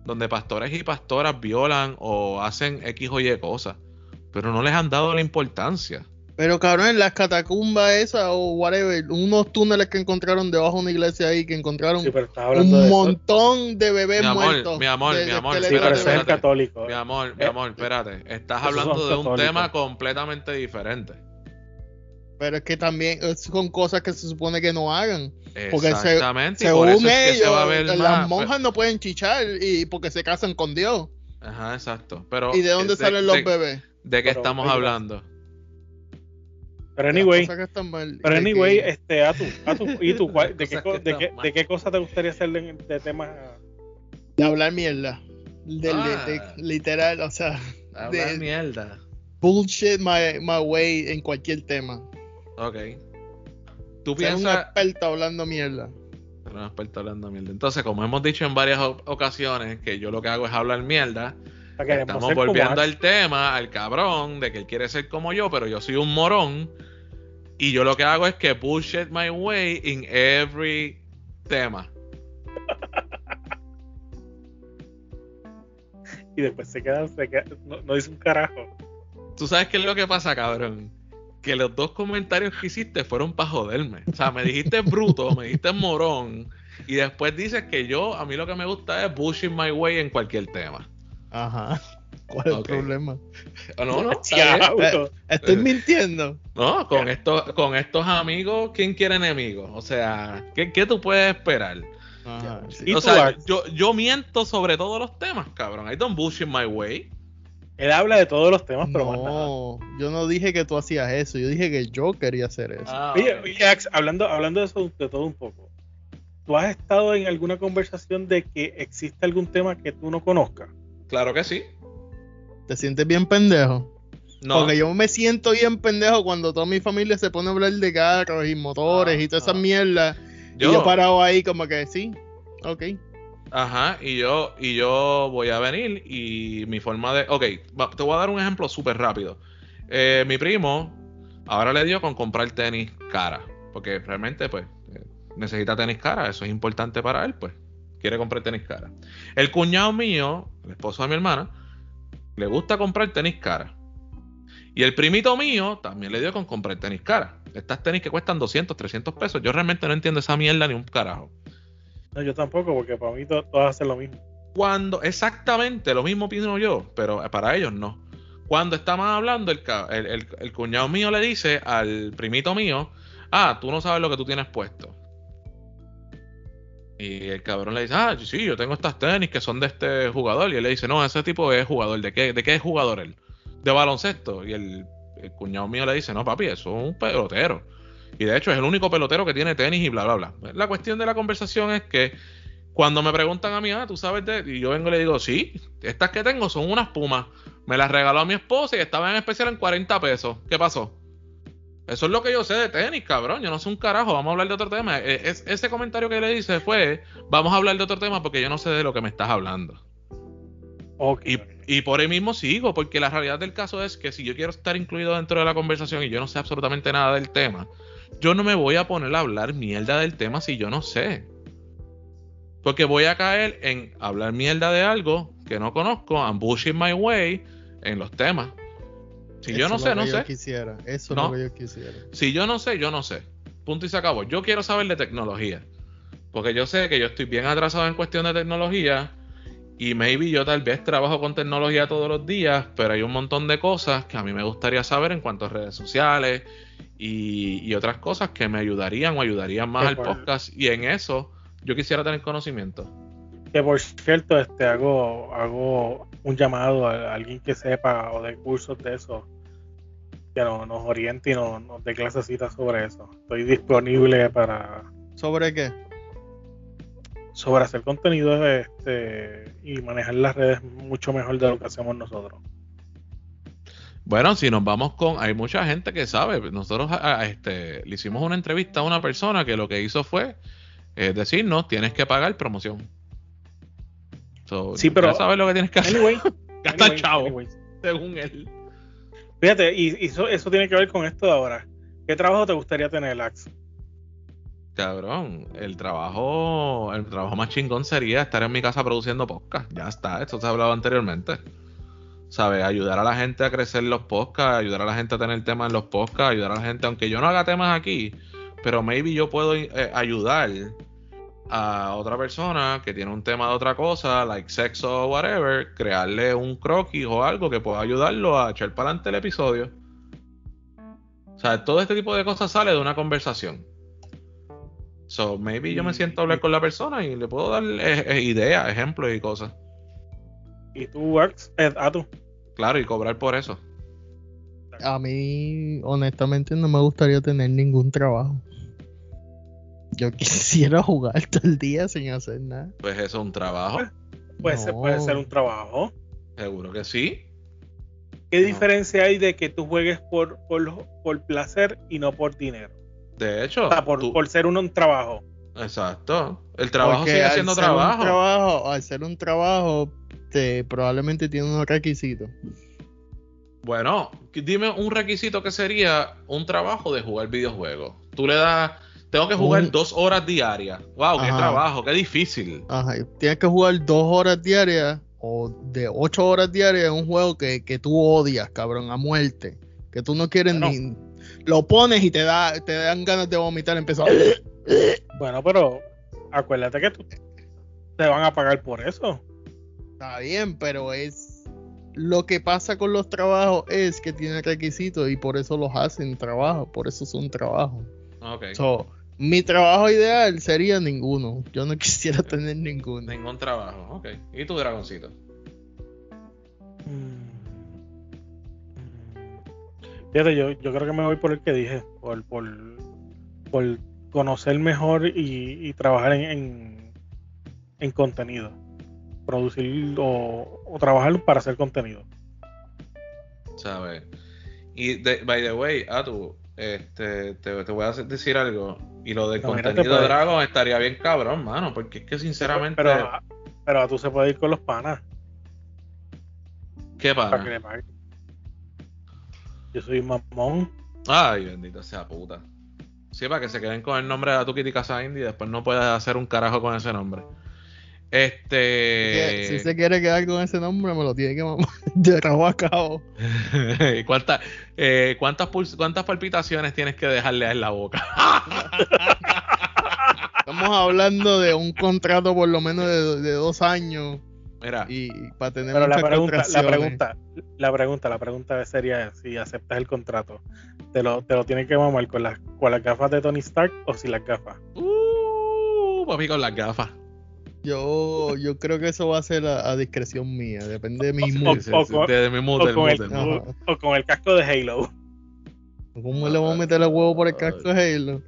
donde pastores y pastoras violan o hacen X o Y cosas, pero no les han dado la importancia. Pero cabrón, en las catacumbas esas o whatever, unos túneles que encontraron debajo de una iglesia ahí, que encontraron Sí, pero un de montón de bebés Mi amor, muertos. mi amor, de- mi de amor, Sí, pero espérate, de católico. Mi amor, mi Eh, amor, espérate. Estás esos hablando de un católicos. tema completamente diferente. Pero es que también eh, son cosas que se supone que no hagan. Porque se- Exactamente, y por según eso es que se va a ver las más, monjas no pueden chichar y porque se casan con Dios. Ajá, exacto. Pero, ¿Y de dónde eh, salen los de- bebés? ¿De qué Pero, estamos hablando? Pero anyway, Las cosas que están mal, pero de anyway, que- este, a tú, a tú, ¿y tú, (laughs) de, qué, de, qué, de qué cosa te gustaría hacer de, de temas? de hablar mierda. De, de- de- Ah. literal, o sea, Hablar de- mierda. bullshit my, my way en cualquier tema. Ok. Tú Ser un piensas... experto hablando mierda. Pero no experto hablando mierda. Entonces, como hemos dicho en varias o- ocasiones, que yo lo que hago es hablar mierda, O sea, queremos estamos volviendo al tema, al cabrón, de que él quiere ser como yo, pero yo soy un morón. Y yo lo que hago es que bullshit my way in every tema. (laughs) Y después se queda, se queda- no, no dice un carajo. ¿Tú sabes qué es lo que pasa, cabrón? Que los dos comentarios que hiciste fueron para joderme. O sea, me dijiste bruto, me dijiste morón. Y después dices que yo, a mí lo que me gusta es bullshit my way en cualquier tema. Ajá. (laughs) ¿Cuál es el problema? Ah, No, no. (laughs) Eh, Estoy mintiendo. No, con estos, con estos amigos, ¿quién quiere enemigos? O sea, ¿qué, qué tú puedes esperar? Ajá, sí. ¿Y o sea, yo, yo miento sobre todos los temas, cabrón. I don't bullshit my way. Él habla de todos los temas, pero más nada. No, yo no dije que tú hacías eso, yo dije que yo quería hacer eso. Ah, Oye, Axe, hablando, hablando de eso, de todo un poco. ¿Tú has estado en alguna conversación de que existe algún tema que tú no conozcas? Claro que sí. ¿Te sientes bien pendejo? No, Porque yo me siento bien pendejo cuando toda mi familia se pone a hablar de carros y motores Ah, y todas esas ah. mierdas. yo, Y yo parado ahí como que sí, ok. Ajá, y yo, y yo voy a venir y mi forma de... Ok, te voy a dar un ejemplo súper rápido. Eh, mi primo ahora le dio con comprar tenis cara, porque realmente pues eh, necesita tenis cara, eso es importante para él, pues quiere comprar tenis cara. El cuñado mío, el esposo de mi hermana, le gusta comprar tenis cara. Y el primito mío también le dio con comprar tenis cara. Estas tenis que cuestan 200, 300 pesos. Yo realmente no entiendo esa mierda ni un carajo. No, yo tampoco, porque para mí to- todas hacen lo mismo. Cuando, exactamente lo mismo pienso yo, pero para ellos no. Cuando estaban hablando, el, ca- el, el- el cuñado mío le dice al primito mío, ah, tú no sabes lo que tú tienes puesto. Y el cabrón le dice, ah, sí, yo tengo estas tenis que son de este jugador. Y él le dice, no, ese tipo es jugador. ¿De qué, de qué es jugador él? De baloncesto. Y el, cuñado mío le dice, no, papi, eso es un pelotero. Y de hecho es el único pelotero que tiene tenis y bla, bla, bla. La cuestión de la conversación es que cuando me preguntan a mí, ah, tú sabes de. Y yo vengo y le digo, sí, estas que tengo son unas pumas. Me las regaló a mi esposa y estaban en especial en 40 pesos. ¿Qué pasó? Eso es lo que yo sé de tenis, cabrón. Yo no sé un carajo. Vamos a hablar de otro tema. E- es- ese comentario que le hice fue: Vamos a hablar de otro tema porque yo no sé de lo que me estás hablando. Y, y por ahí mismo sigo, porque la realidad del caso es que si yo quiero estar incluido dentro de la conversación y yo no sé absolutamente nada del tema, yo no me voy a poner a hablar mierda del tema si yo no sé. Porque voy a caer en hablar mierda de algo que no conozco, bullshit my way en los temas. Si yo no es sé, lo no que yo sé. quisiera. Eso No. es lo que yo quisiera. Si yo no sé, yo no sé. Punto y se acabó. Yo quiero saber de tecnología. Porque yo sé que yo estoy bien atrasado en cuestión de tecnología. Y maybe yo tal vez trabajo con tecnología todos los días. Pero hay un montón de cosas que a mí me gustaría saber en cuanto a redes sociales. Y, y otras cosas que me ayudarían o ayudarían más al podcast. Y en eso yo quisiera tener conocimiento. Que por cierto, este hago, hago un llamado a alguien que sepa o de cursos de eso, que no- nos oriente y nos, nos dé clasecitas sobre eso. Estoy disponible para ¿Sobre qué? sobre hacer contenido este, y manejar las redes mucho mejor de lo que hacemos nosotros. Bueno, si nos vamos con, hay mucha gente que sabe. Nosotros a- a- este, le hicimos una entrevista a una persona que lo que hizo fue eh, decirnos tienes que pagar promoción. So, Sí, pero- ya sabes lo que tienes que hacer. Anyway, (laughs) Gasta anyway, chavo, anyway. según él. Fíjate, y, eso, tiene que ver con esto de ahora. ¿Qué trabajo te gustaría tener, Lax? Cabrón, el trabajo, el trabajo más chingón sería estar en mi casa produciendo podcast. Ya está, esto se ha hablado anteriormente. ¿Sabes? Ayudar a la gente a crecer los podcasts, ayudar a la gente a tener temas en los podcasts, ayudar a la gente, aunque yo no haga temas aquí, pero maybe yo puedo eh, ayudar a otra persona que tiene un tema de otra cosa, like sexo o whatever, crearle un croquis o algo que pueda ayudarlo a echar para adelante el episodio. O sea, todo este tipo de cosas sale de una conversación. So, maybe yo me siento a hablar con la persona y le puedo dar eh, eh, ideas, ejemplos y cosas. ¿Y tú, Ax? Eh, a tú. Claro, y cobrar por eso. A mí, honestamente, no me gustaría tener ningún trabajo. Yo (laughs) quisiera jugar todo el día sin hacer nada. Pues eso es un trabajo. Puede, ser, puede ser un trabajo. Seguro que sí. ¿Qué diferencia hay de que tú juegues por, por, por placer y no por dinero? De hecho, O sea, por, tú- por ser un, un trabajo. exacto. El trabajo Porque sigue siendo trabajo. trabajo. Al ser un trabajo, te, probablemente tiene unos requisitos. Bueno, dime un requisito que sería un trabajo de jugar videojuegos. Tú le das, tengo que jugar Un- dos horas diarias. Wow, qué Ajá. trabajo, qué difícil. Ajá, tienes que jugar dos horas diarias o de ocho horas diarias en un juego que, que tú odias, cabrón, a muerte. Que tú no quieres ni. Lo pones y te da te dan ganas de vomitar. Empezó. (coughs) Bueno, pero acuérdate que tú, te van a pagar por eso. Está bien, pero es. Lo que pasa con los trabajos es que tienen requisitos y por eso los hacen trabajo. Por eso son trabajos. Ok. So, mi trabajo ideal sería ninguno. Yo no (laughs) quisiera tener ninguno. Ningún trabajo, ok. ¿Y tu dragoncito? Fíjate, yo, yo creo que me voy por el que dije, por, por, por conocer mejor y, y trabajar en, en, en contenido. Producir o, o trabajar para hacer contenido. ¿Sabes? Y, de, by the way, Atu, este, te, te voy a decir algo. Y lo del No, contenido de puedes- Dragon estaría bien cabrón, mano. Porque es que sinceramente. Pero, pero tú se puede ir con los panas. ¿Qué Para que pasa? le paguen. Yo soy mamón. Ay, bendito sea puta. Sí, para que se queden con el nombre de Atu Kitty Casa Indie y después no puedas hacer un carajo con ese nombre. Este. Si se quiere quedar con ese nombre, me lo tiene que mamar de rabo a cabo. ¿Cuántas, eh, cuántas, puls- ¿Cuántas palpitaciones tienes que dejarle en la boca? (laughs) Estamos hablando de un contrato por lo menos de, de dos años. Mira. Y para tener Pero la pregunta, la pregunta, la pregunta, la pregunta sería si aceptas el contrato. ¿Te lo, te lo tienen que mamar con las, con las gafas de Tony Stark o sin las gafas? Uh, papi, con las gafas. Yo, yo creo que eso va a ser a, a discreción mía, depende de mi mood. o con- el- el casco de Halo. ¿Cómo le vamos a meter el huevo por el casco de Halo?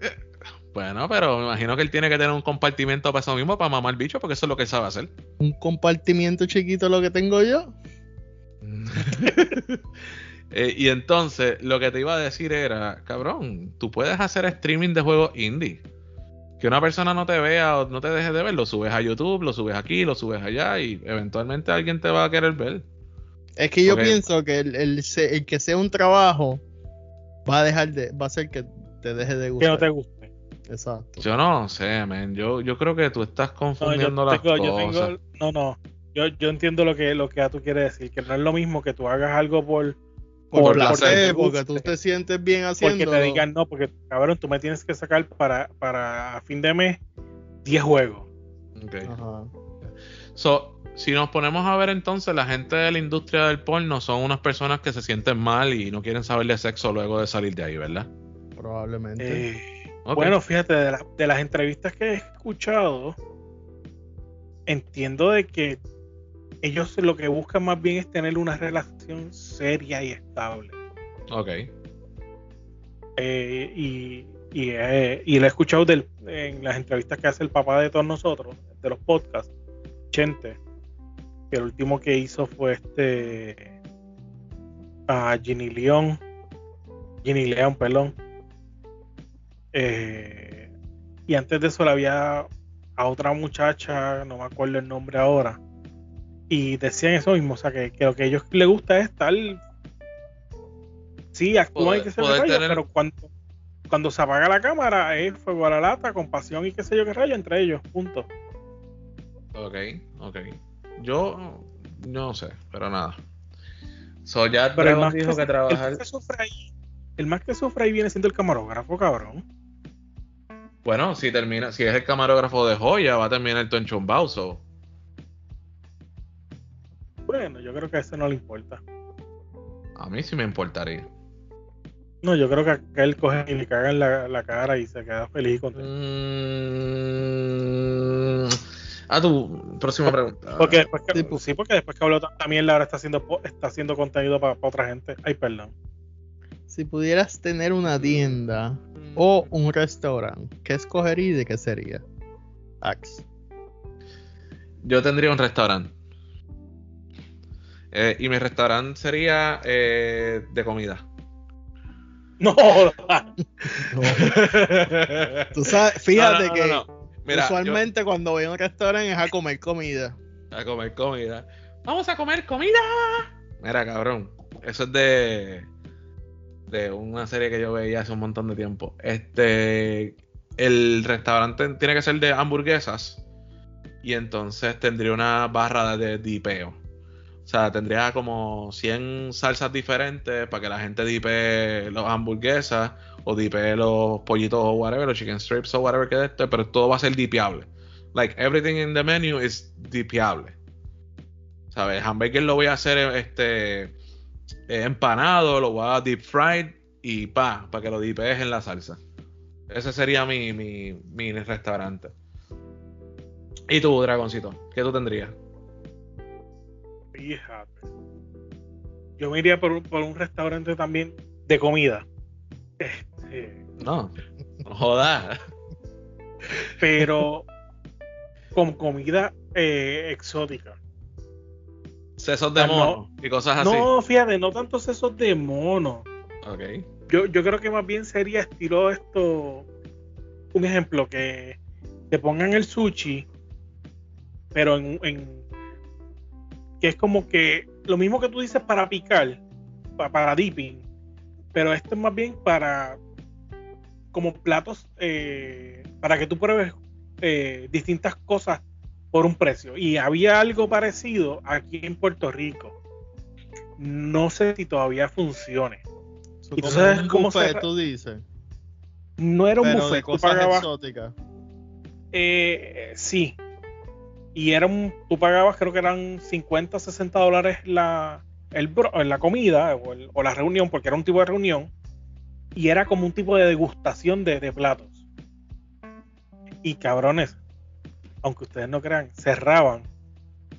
Bueno, pero me imagino que él tiene que tener un compartimento para eso mismo, para mamar bicho, porque eso es lo que él sabe hacer. Un compartimiento chiquito lo que tengo yo. (laughs) Eh, y entonces, lo que te iba a decir era, cabrón, tú puedes hacer streaming de juegos indie. Que una persona no te vea o no te deje de ver, lo subes a YouTube, lo subes aquí, lo subes allá y eventualmente alguien te va a querer ver. Es que yo pienso que el, el que sea un trabajo va a dejar de, va a hacer que te deje de Que gustar. no te guste. Exacto. Yo no sé, man. Yo, yo creo que tú estás No, yo confundiendo las tengo- yo cosas. tengo- no, no. Yo, yo entiendo lo que, lo que tú quieres decir, que no es lo mismo que tú hagas algo por, Por, placer. placer, porque tú te sientes bien porque haciendo. te digan no, porque cabrón, tú me tienes que sacar para, para a fin de mes 10 juegos. Ok. Ajá. So, si nos ponemos a ver entonces, la gente de la industria del porno son unas personas que se sienten mal y no quieren saber de sexo luego de salir de ahí, ¿verdad? Probablemente. Eh. Bueno, fíjate, de, la- de las entrevistas que he escuchado, entiendo de que ellos lo que buscan más bien es tener una relación seria y estable. Ok. Eh, y, y, eh, y lo he escuchado del- en las entrevistas que hace el papá de todos nosotros, de los podcasts, Chente, que el último que hizo fue este a Ginny León, Ginny León, perdón. Eh, y antes de eso le había a otra muchacha, no me acuerdo el nombre ahora, y decían eso mismo, o sea que, que lo que a ellos les gusta es estar sí, actúan y que se tener- pero cuando, cuando se apaga la cámara es fuego a la lata, compasión y qué sé yo qué rayo entre ellos, punto. Ok, ok. Yo no sé, pero nada. So ya Pero el más, dijo que, que el trabajar. más que sufre ahí, el más que sufre ahí viene siendo el camarógrafo, cabrón. Bueno, si termina, si es el camarógrafo de joya, va a terminar el Tonchumbao, so. Bueno, yo creo que a ese no le importa. A mí sí me importaría. No, yo creo que a él coge y le caga en la, la cara y se queda feliz y contento. Mm, a tu próxima pregunta. Porque después que, sí, porque después que habló tanta mierda ahora está haciendo po- está haciendo contenido para otra gente. Ay, perdón. Si pudieras tener una tienda o un restaurante, ¿qué escogerías y de qué sería? Ax. Yo tendría un restaurante. Eh, y mi restaurante sería eh, de comida. No, (laughs) Tú sabes, fíjate No, no, no, que no, no. Mira, usualmente cuando voy a un restaurante es a comer comida. A comer comida. Vamos a comer comida. Mira, cabrón. Eso es de. De una serie que yo veía hace un montón de tiempo. Este. El restaurante tiene que ser de hamburguesas. Y entonces tendría una barra de dipeo. O sea, tendría como 100 salsas diferentes para que la gente dipe las hamburguesas o dipe los pollitos o whatever, los chicken strips o whatever que de esto, pero todo va a ser dipeable. Like everything in the menu is dipeable. ¿Sabes? Hamburger lo voy a hacer este empanado, lo voy a deep fried y pa, para que lo dipees en la salsa. Ese sería mi, mi, mi restaurante. ¿Y tú, Dragoncito? ¿Qué tú tendrías? Fíjate. Yo me iría por, un- por un restaurante también de comida. Este, No, no jodas. pero con comida eh, exótica. Sesos de Ah, no. mono y cosas así. No, fíjate, no tantos esos de mono. Ok. Yo, yo creo que más bien sería estilo esto. Un ejemplo, que te pongan el sushi, pero en, en- que es como que lo mismo que tú dices para picar, pa- para dipping, pero esto es más bien para como platos eh, para que tú pruebes eh, distintas cosas por un precio. Y había algo parecido aquí en Puerto Rico. No sé si todavía funcione. ¿Y tú Como sabes un cómo buffet, tú dices. No era un Pero de buffet, tú cosas pagabas- exóticas. eh, sí. Y era un, tú pagabas, creo que eran 50, 60 dólares la, el, bro- la comida o, el- o la reunión, porque era un tipo de reunión. Y era como un tipo de degustación de, de platos. Y cabrones, aunque ustedes no crean, cerraban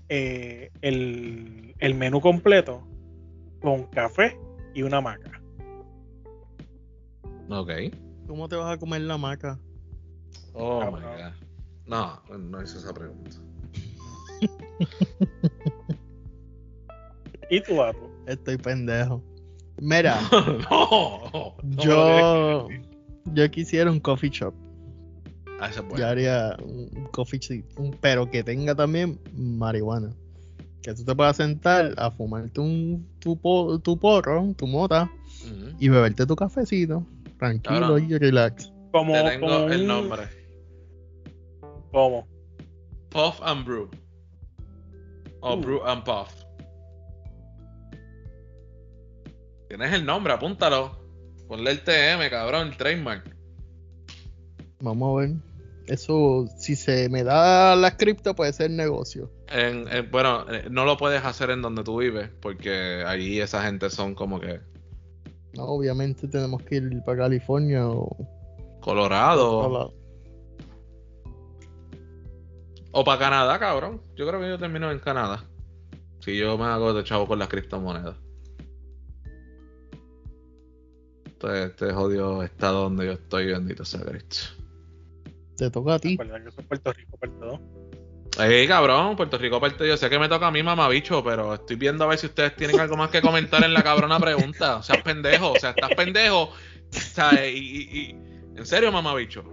eh, el, el menú completo con café y una maca. Ok. ¿Cómo te vas a comer la maca? Oh my god. No, no hice esa pregunta. ¿Y tú, Apu? Estoy pendejo. Mira, (laughs) no, no yo, yo quisiera un coffee shop. Ah, esa es Yo haría un coffee shop, pero que tenga también marihuana. Que tú te puedas sentar a fumarte un, tu, po- tu porro, tu mota, y beberte tu cafecito, tranquilo y relax. Como, Te tengo como el nombre. ¿Cómo? Puff and Brew. O Uh. Brew and Puff. Tienes el nombre, apúntalo. Ponle el TM, cabrón, el trademark. Vamos a ver. Eso, si se me da la cripto, puede ser negocio. En- en- bueno, eh, no lo puedes hacer en donde tú vives, porque ahí esa gente son como que. No, obviamente tenemos que ir para California o Colorado. O para Canadá, cabrón. Yo creo que yo termino en Canadá. Si yo me hago de chavo con las criptomonedas. Este, este jodido está donde yo estoy, bendito sea Cristo. Te toca a ti. Recuerda que eso es Puerto Rico, perdón. Ey, cabrón, Puerto Rico parte yo sé que me toca a mí, mamabicho, pero estoy viendo a ver si ustedes tienen algo más que comentar en la cabrona pregunta. O sea, pendejo, o sea, estás pendejo. O sea, y, y- y- en serio, mamabicho.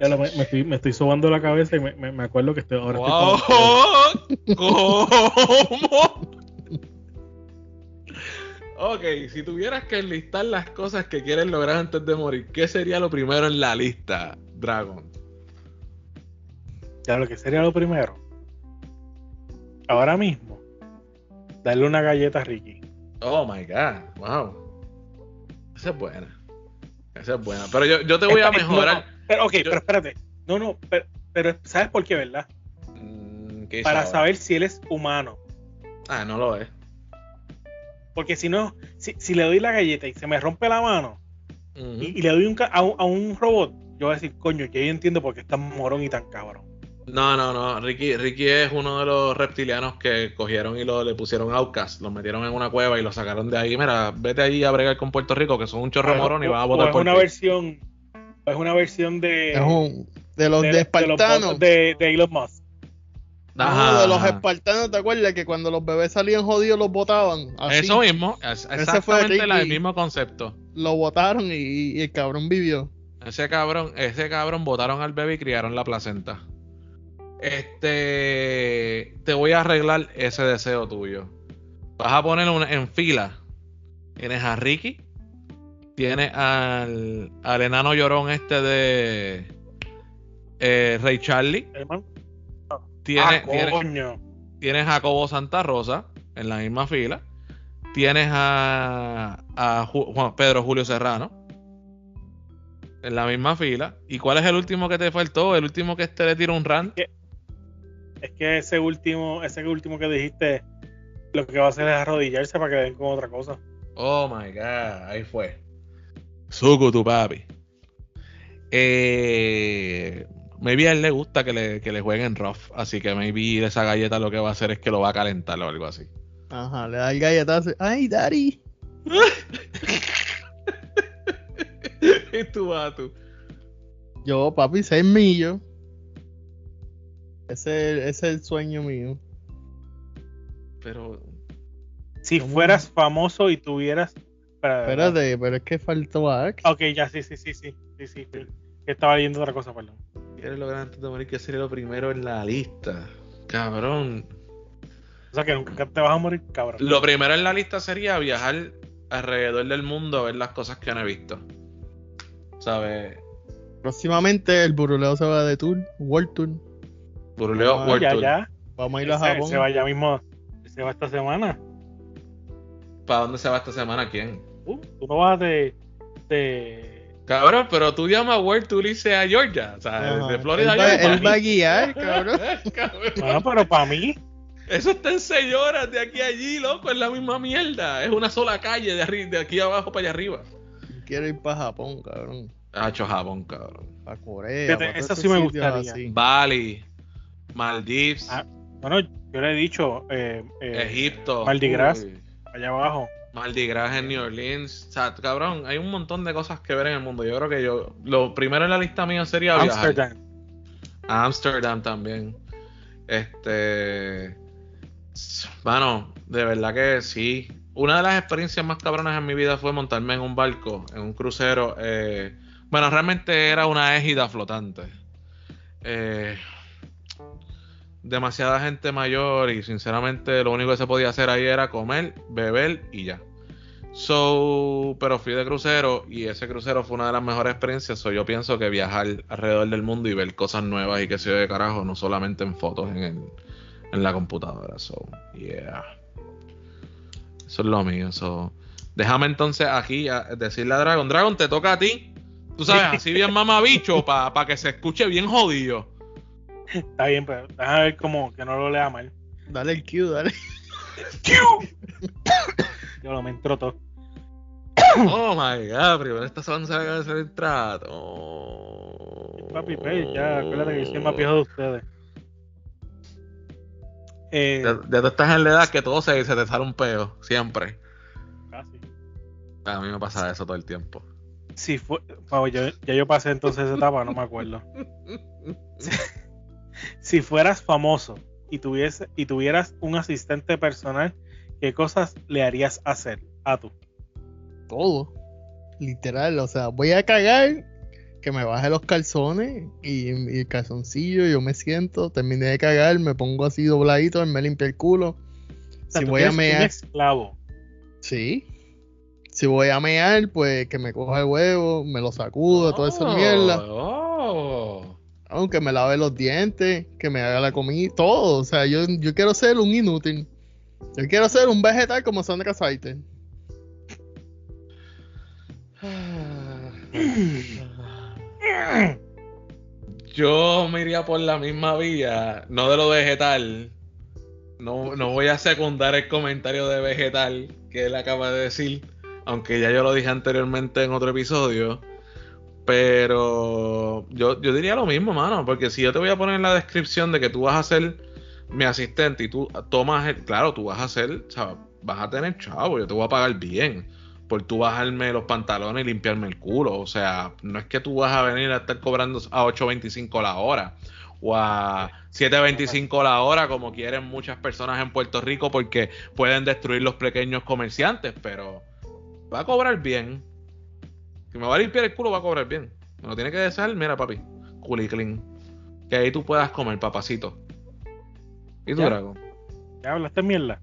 Ya lo- me, me estoy, me estoy sobando la cabeza y me, me- me acuerdo que estoy ahora Wow. estoy con- ¿Cómo? Ok, si tuvieras que enlistar las cosas que quieres lograr antes de morir, ¿qué sería lo primero en la lista, Dragon? Ya lo que sería lo primero. Ahora mismo, darle una galleta a Ricky. Oh my god, wow. Esa es buena. Esa es buena. Pero yo, yo te voy a mejorar. Pero, ok, pero espérate. No, no, pero, pero ¿sabes por qué, verdad? ¿Qué hizo Para ahora? saber si él es humano. Ah, no lo es. Porque si no, si, si le doy la galleta y se me rompe la mano y, y le doy un a, un, a un robot, yo voy a decir, coño, yo entiendo por qué es tan morón y tan cabrón. No, no, no. Ricky, Ricky es uno de los reptilianos que cogieron y lo, le pusieron Outcast. Lo metieron en una cueva y lo sacaron de ahí. Mira, vete allí a bregar con Puerto Rico, que son un chorro morón y o- van a o votar es por una ti. versión, o es una versión de, Es un- de los de, los espartanos. de, de Elon Musk. No, Ajá, de los espartanos, ¿te acuerdas que cuando los bebés salían jodidos los botaban? Así, Eso mismo, es fue exactamente la- el mismo concepto. Lo botaron y, y el cabrón vivió. Ese cabrón, ese cabrón botaron al bebé y criaron la placenta. Este, te voy a arreglar ese deseo tuyo. Vas a poner una, en fila. Tienes a Ricky, tienes al, al enano llorón este de eh, Ray Charlie, tienes, Ah, coño. a Jacobo Santa Rosa en la misma fila, tienes a, a Ju- Juan Pedro Julio Serrano en la misma fila. ¿Y cuál es el último que te faltó? El último que este le tira un rant. Es que ese último, ese último que dijiste, lo que va a hacer es arrodillarse para que den con otra cosa. Oh my god, ahí fue. Suku tu papi. Eh, maybe a él le gusta que le, que le jueguen rough, así que maybe esa galleta lo que va a hacer es que lo va a calentar o algo así. Ajá, le da el galletazo. ¡Ay, Daddy! (laughs) tú vas tú. Yo, papi, 6 millos. Ese, ese es el sueño mío. Pero. Si fueras famoso y tuvieras. Espérate, pero es que faltó Axe. Ok, ya, sí, sí, sí, sí. sí, sí, sí. Estaba leyendo otra cosa, perdón. Quieres lograr antes de morir que sería lo primero en la lista. Cabrón. O sea que nunca te vas a morir, cabrón. Lo primero en la lista sería viajar alrededor del mundo a ver las cosas que no he visto. ¿Sabes? Próximamente el buruleo se va de tour, World Tour. Buruleo World ya, Tour. ya. Vamos a ir a Japón. Se va ya mismo. Se va esta semana. ¿Para dónde se va esta semana? ¿Quién? Uh, tú no vas de. de... Cabrón, pero tú llamas World Tour y sea a Georgia. O sea, Ajá. de Florida Él a va, Georgia. él va a guiar, (laughs) cabrón. Bueno, pero para mí. Eso está en 6 horas de aquí a allí, loco. Es la misma mierda. Es una sola calle de, arri- de aquí abajo para allá arriba. Quiero ir para Japón, cabrón. Ha hecho Japón, cabrón. Para Corea. Para eso todos sí me gustaría. así. Bali, Maldives, Ah, bueno, yo le he dicho. Eh, eh, Egipto. Mardi Gras, Uy. Allá abajo. Mardi Gras en New Orleans. O sea, cabrón, hay un montón de cosas que ver en el mundo. Yo creo que yo. Lo primero en la lista mía sería viajar. Amsterdam. A Amsterdam también. Este. Bueno, de verdad que sí. Una de las experiencias más cabronas en mi vida fue montarme en un barco, en un crucero. eh, bueno, realmente era una égida flotante. Eh, demasiada gente mayor y sinceramente lo único que se podía hacer ahí era comer, beber y ya. So, pero fui de crucero y ese crucero fue una de las mejores experiencias. So, yo pienso que viajar alrededor del mundo y ver cosas nuevas y que se de carajo, no solamente en fotos en, el- en la computadora. So, yeah. Eso es lo mío. So, déjame entonces aquí a- decirle a Dragon: Dragon, te toca a ti. Tú sabes, (laughs) así bien mamabicho, para que se escuche bien jodido. Está bien, pero déjame ver como que no lo lea mal. Dale el Q, dale. Yo lo me entró todo. Oh my god, primero esta semana se acaba de hacer el trato. Papi, pues, ya, acuérdate que yo soy más viejo de ustedes. Eh, Ya, ya tú estás en la edad que todo se, se te sale un peo, siempre. casi. A mí me pasa eso todo el tiempo. Si fue, Pau, yo- ya yo pasé entonces esa etapa, no me acuerdo. (laughs) Si, fueras famoso y, tuviese, y tuvieras un asistente personal, ¿qué cosas le harías hacer a tú? Todo. Literal, o sea, voy a cagar, que me baje los calzones y, y el calzoncillo, yo me siento, terminé de cagar, me pongo así dobladito, me limpia el culo. O sea, Si tú voy a un mear, esclavo. sí. Si voy a mear, pues que me coja el huevo, me lo sacudo, toda esa mierda. Oh. Aunque me lave los dientes, que me haga la comida, todo. O sea, yo, yo quiero ser un inútil. Yo quiero ser un vegetal como Sandra Saiter. Yo me iría por la misma vía, no de lo vegetal. No, no voy a secundar el comentario de vegetal que él acaba de decir, aunque ya yo lo dije anteriormente en otro episodio. Pero yo, yo diría lo mismo, mano, porque si yo te voy a poner en la descripción de que tú vas a ser mi asistente y tú tomas el, claro, tú vas a ser, sea, vas a tener chavo, yo te voy a pagar bien por tú bajarme los pantalones y limpiarme el culo. O sea, no es que tú vas a venir a estar cobrando a 8.25 la hora o a 7.25 la hora como quieren muchas personas en Puerto Rico porque pueden destruir los pequeños comerciantes, pero va a cobrar bien. Si me va a limpiar el culo, va a cobrar bien. Me lo tiene que desear, mira papi, culiclin. Que ahí tú puedas comer, papacito. ¿Y tú. Drago? ¿Ya hablaste mierda?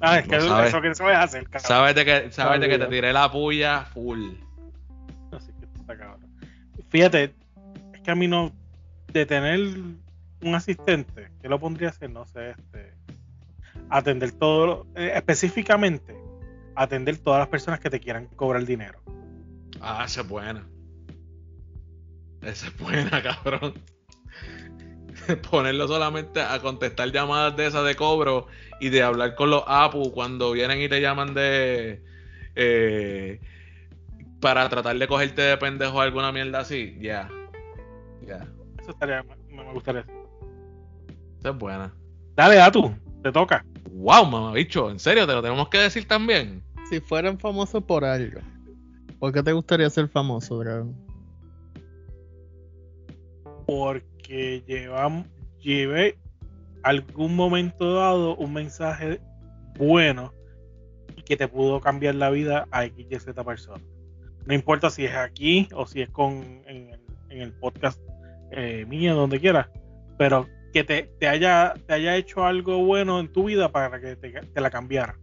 Ah, es que No eso, sabes. eso que se va a hacer, cabrón. Sabes de que, sabes de que te tiré la puya full. Así que está cabrón. Fíjate, es que a mí no. De tener un asistente, ¿qué lo pondría a hacer? No sé, este. Atender todo. eh, específicamente, atender todas las personas que te quieran cobrar dinero. Ah, esa es buena. Esa es buena, (laughs) cabrón. Ponerlo solamente a contestar llamadas de esas de cobro y de hablar con los APU cuando vienen y te llaman de. eh, para tratar de cogerte de pendejo alguna mierda así. Ya. Ya. Eso estaría. Me, me gustaría. Esa es buena. Dale, a tú, te toca. Wow, mamabicho. En serio, te lo tenemos que decir también. Si fueran famosos por algo, ¿por qué te gustaría ser famoso, Dragon? Porque llevamos, llevé algún momento dado un mensaje bueno y que te pudo cambiar la vida a X y Z persona. No importa si es aquí o si es con en, el- en el podcast eh, mío, donde quieras, pero que te, te haya, te haya hecho algo bueno en tu vida para que te, te la cambiara.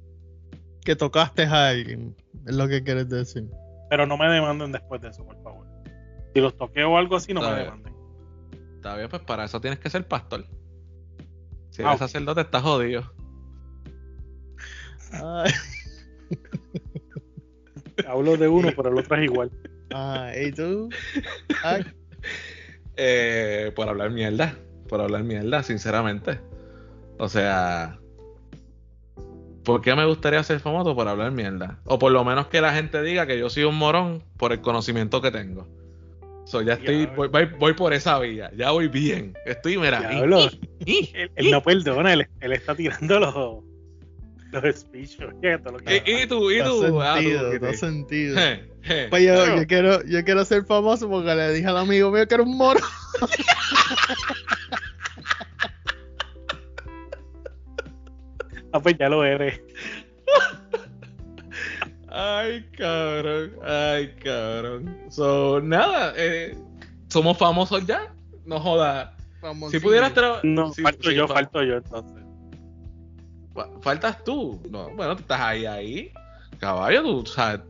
Que tocaste a alguien, es lo que quieres decir. Pero no me demanden después de eso, por favor. Si los toqué o algo así, no Está me bien. demanden. Está bien, pues para eso tienes que ser pastor. Si Ah, eres ok. sacerdote, estás jodido. Ay, (laughs) Hablo de uno, pero el otro es igual. ah, ¿y tú? Ah, Eh, por hablar mierda. Por hablar mierda, sinceramente. O sea. ¿Por qué me gustaría ser famoso? Por hablar mierda. O por lo menos que la gente diga que yo soy un morón por el conocimiento que tengo. So, ya estoy, voy, voy- voy por esa vía. Ya voy bien. Estoy, mira. Diablo. y- y- (laughs) él, él no perdona, él, él está tirando los, los speeches. fíjate (laughs) todo lo que- y, y tú, y tú. ah, tú, sentido, Kitty. da sentido. (laughs) Je, je. Pues yo, yo quiero, yo quiero ser famoso porque le dije al amigo mío que era un moro. Ah, pues ya lo eres. Ay, cabrón. Ay, cabrón. So, nada. eh, somos famosos ya. No joda. Si pudieras trabajar. No, falto yo, falto yo entonces. Faltas tú. No, bueno, tú estás ahí, ahí. Caballo, tú, o sea,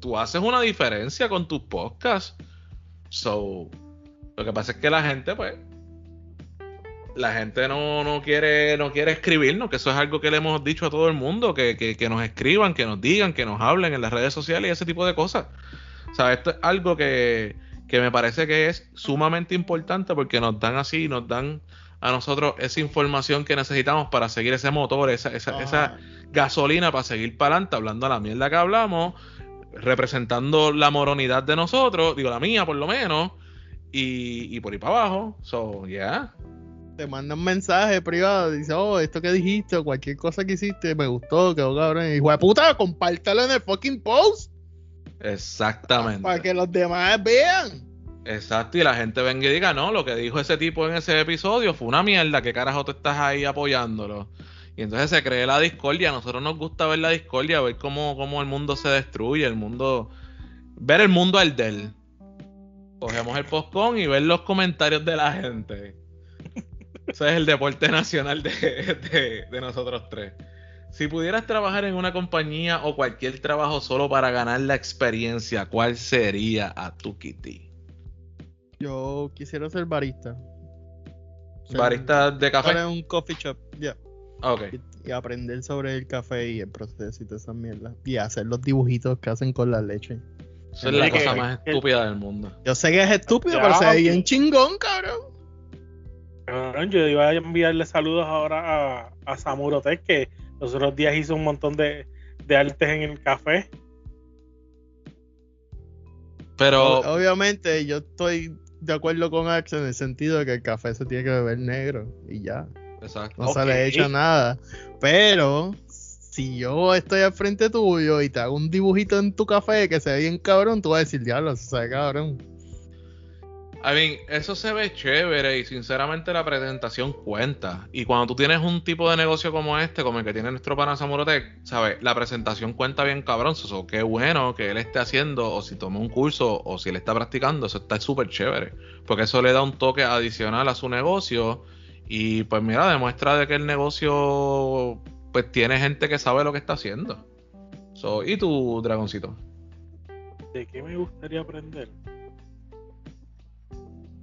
tú haces una diferencia con tus podcasts. So, lo que pasa es que la gente, pues, la gente no, no quiere no quiere escribirnos, que eso es algo que le hemos dicho a todo el mundo, que, que, que nos escriban, que nos digan, que nos hablen en las redes sociales y ese tipo de cosas. O sea, esto es algo que, que me parece que es sumamente importante porque nos dan así, nos dan a nosotros esa información que necesitamos para seguir ese motor, esa, esa, esa gasolina para seguir para adelante, hablando a la mierda que hablamos, representando la moronidad de nosotros, digo la mía por lo menos, y, y por ahí para abajo. So, yeah. Te manda un mensaje privado, dice, oh, esto que dijiste, o cualquier cosa que hiciste, me gustó, quedó cabrón. Hijo de puta, compártelo en el fucking post. Exactamente. Para que los demás vean. Exacto, y la gente venga y diga, no, lo que dijo ese tipo en ese episodio fue una mierda, ¿qué carajo tú estás ahí apoyándolo? Y entonces se cree la discordia, a nosotros nos gusta ver la discordia, ver cómo, cómo el mundo se destruye, el mundo, ver el mundo al del. Cogemos el postcon y ver los comentarios de la gente. Ese es el deporte nacional de, de, de nosotros tres. Si pudieras trabajar en una compañía o cualquier trabajo solo para ganar la experiencia, ¿cuál sería a tu Kitty? Yo quisiera ser barista. Ser ¿Barista de café? Para un coffee shop, ya. Ok. Y, y aprender sobre el café y el proceso y todas esas mierdas. Y hacer los dibujitos que hacen con la leche. Esa es la cosa más estúpida del mundo. Yo sé que es estúpido, pero se ve bien chingón, cabrón. Yo iba a enviarle saludos ahora a, a Samurotec, que los otros días hizo un montón de, de artes en el café. Pero. Obviamente, yo estoy de acuerdo con Axel en el sentido de que el café se tiene que beber negro y ya. Exacto. No se le echa nada. Pero si yo estoy al frente tuyo y te hago un dibujito en tu café que se ve bien cabrón, tú vas a decir, diablo, se ve cabrón. I mean, eso se ve chévere y sinceramente la presentación cuenta. Y cuando tú tienes un tipo de negocio como este, como el que tiene nuestro pana Samurotec, ¿sabes? La presentación cuenta bien cabrón. So, qué bueno que él esté haciendo, o si tomó un curso, o si él está practicando, eso está súper chévere. Porque eso le da un toque adicional a su negocio. Y pues mira, demuestra de que el negocio pues tiene gente que sabe lo que está haciendo. So, ¿Y tu dragoncito? ¿De qué me gustaría aprender?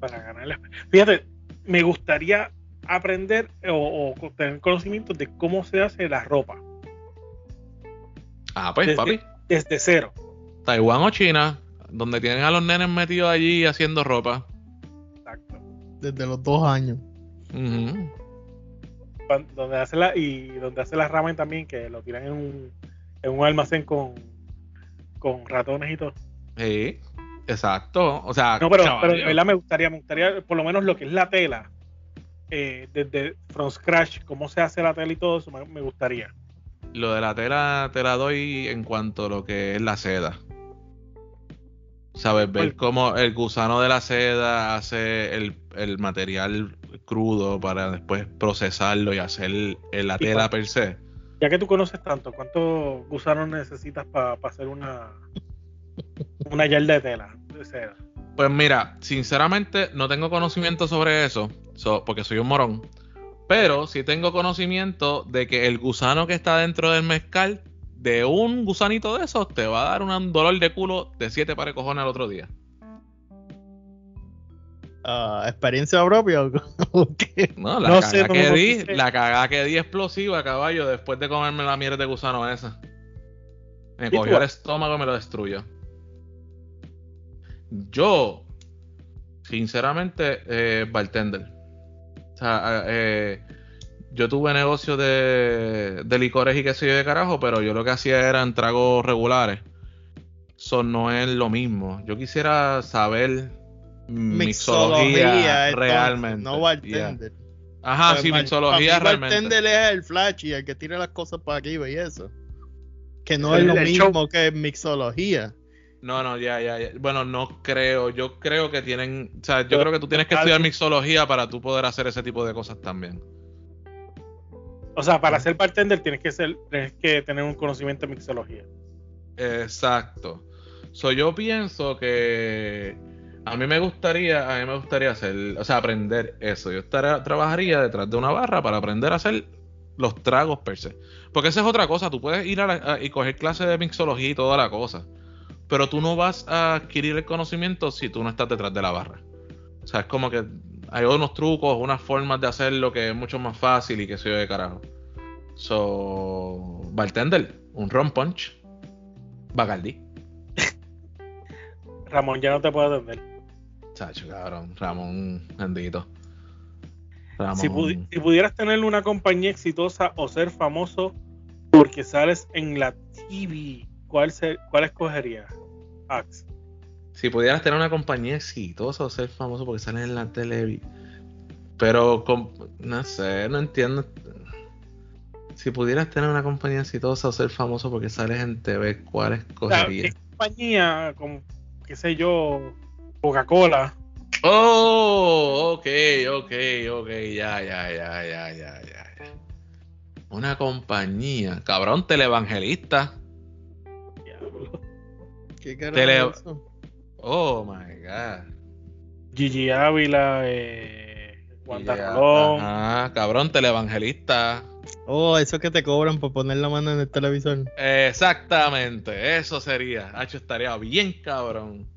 Para ganar la... Fíjate, me gustaría aprender o, o tener conocimiento de cómo se hace la ropa. Ah, pues Desde- papi. Desde cero. Taiwán o China, donde tienen a los nenes metidos allí haciendo ropa. Desde los dos años. Donde hace la, y donde hace la ramen también, que lo tiran en un, en un almacén con, con ratones y todo. Sí, exacto. O sea, No, pero, pero de verdad me gustaría, me gustaría por lo menos lo que es la tela, eh, desde from scratch, cómo se hace la tela y todo eso, me, me gustaría. lo de la tela te la doy en cuanto a lo que es la seda. Sabes, ver cómo el gusano de la seda hace el, el material crudo para después procesarlo y hacer el- la tela per se. Ya que tú conoces tanto, ¿cuántos gusanos necesitas para hacer una una yarda de tela de seda? Pues mira, sinceramente no tengo conocimiento sobre eso, so- porque soy un morón. Pero sí tengo conocimiento de que el gusano que está dentro del mezcal, de un gusanito de esos, te va a dar un dolor de culo de siete pares de cojones al otro día. Ah, ¿Experiencia propia o o (laughs) qué? No, la No cagada sé, no que di, la cagada que di explosiva, caballo, después de comerme la mierda de gusano esa. Me cogió el estómago y me lo destruyó. Yo, sinceramente, eh, bartender. O sea, eh, yo tuve negocio de, de licores y qué sé yo de carajo, pero yo lo que hacía eran tragos regulares. Eso no es lo mismo. Yo quisiera saber mixología, entonces, realmente. No bartender. Yeah. Ajá, Pues, sí, mixología realmente. Bartender es el flash y el que tira las cosas para arriba y eso. Que no El- es lo mismo show. que mixología. No, no, ya, ya, ya. Bueno, no creo. Yo creo que tienen. O sea, yo Pero- creo que tú tienes que estudiar mixología para tú poder hacer ese tipo de cosas también. O sea, para ser bartender tienes que ser, tienes que tener un conocimiento de mixología. Exacto. So, yo pienso que a mí me gustaría, a mí me gustaría hacer, o sea, aprender eso. Yo estaría- trabajaría detrás de una barra para aprender a hacer los tragos per se. Porque esa es otra cosa. Tú puedes ir a la- a- y coger clases de mixología y toda la cosa. Pero tú no vas a adquirir el conocimiento si tú no estás detrás de la barra. O sea, es como que hay unos trucos, unas formas de hacerlo que es mucho más fácil y que se de carajo. So, bartender, un rum punch, Bacardi. (laughs) Ramón ya no te puedo atender. Chacho, cabrón, Ramón, bendito. Ramón. Si, pudi- si pudieras tener una compañía exitosa o ser famoso porque sales en la TV, ¿cuál, se, cuál escogería? Ax. Si pudieras tener una compañía exitosa o ser famoso porque sales en la televisión. Pero, no sé, no entiendo. Si pudieras tener una compañía exitosa o ser famoso porque sales en TV, ¿cuál escogerías? ¿qué compañía como, qué sé yo, Coca-Cola? Oh, ok, ok, ok, ya, ya, ya, ya, ya. ya. Una compañía, cabrón, televangelista. ¿Qué carajo Tele- es eso? Oh my god. Gigi Ávila, eh, Wanda. Ajá, cabrón, televangelista. Oh, eso que te cobran por poner la mano en el televisor. Exactamente, eso sería. Hacho, estaría bien cabrón.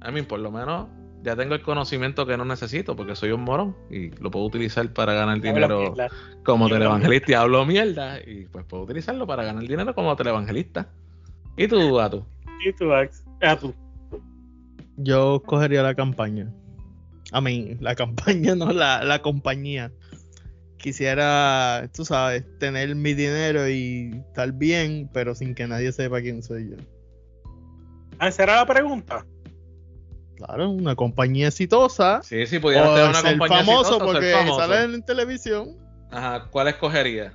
A mí, por lo menos, ya tengo el conocimiento que no necesito porque soy un morón y lo puedo utilizar para ganar Hablo dinero mierda. como Hablo televangelista y hablo mierda y pues puedo utilizarlo para ganar dinero como televangelista. ¿Y tú, Gato? Y tú, Ax. Ah. Yo cogería la campaña. A mí, la campaña, (laughs) no la, la compañía. Quisiera, tú sabes, tener mi dinero y estar bien, pero sin que nadie sepa quién soy yo. Ah, esa era la pregunta. Claro, una compañía exitosa. Sí, sí, pudieras tener una ser compañía famoso exitosa ser porque famoso. sale en televisión. Ajá, ¿cuál escogerías?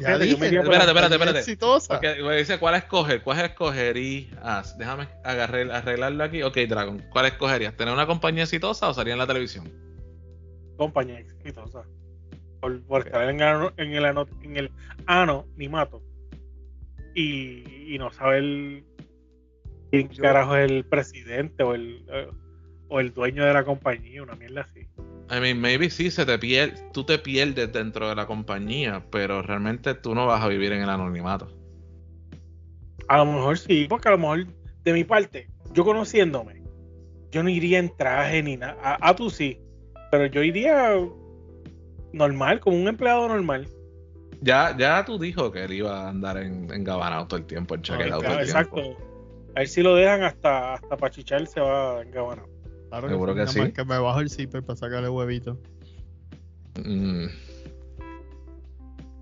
Ya dije, Espérate, espérate, espérate. exitosa. Porque me dice cuál escoger, cuál escogerías. Déjame agarrar, arreglarlo aquí. Ok, Dragon, ¿cuál escogerías? ¿Tener una compañía exitosa o salir en la televisión? compañía exitosa. Por, por estar en, ano- en el ano- en el ano ni mato. Y, y no saber quién carajo es el presidente o el eh, o el dueño de la compañía, una mierda así. I mean, maybe sí se te pierde, tú te pierdes dentro de la compañía, pero realmente tú no vas a vivir en el anonimato. A lo mejor sí, porque a lo mejor de mi parte, yo conociéndome, yo no iría en traje ni nada. A, a tú sí, pero yo iría normal, como un empleado normal. Ya, ya tú dijo que él iba a andar en, en gabanado todo el tiempo, en chaquetado todo el Exacto. tiempo. A ver si lo dejan hasta, hasta para chichar se va en Gabana. Claro Seguro que nada más sí. Que me bajo el zipper para sacarle huevito. Mm,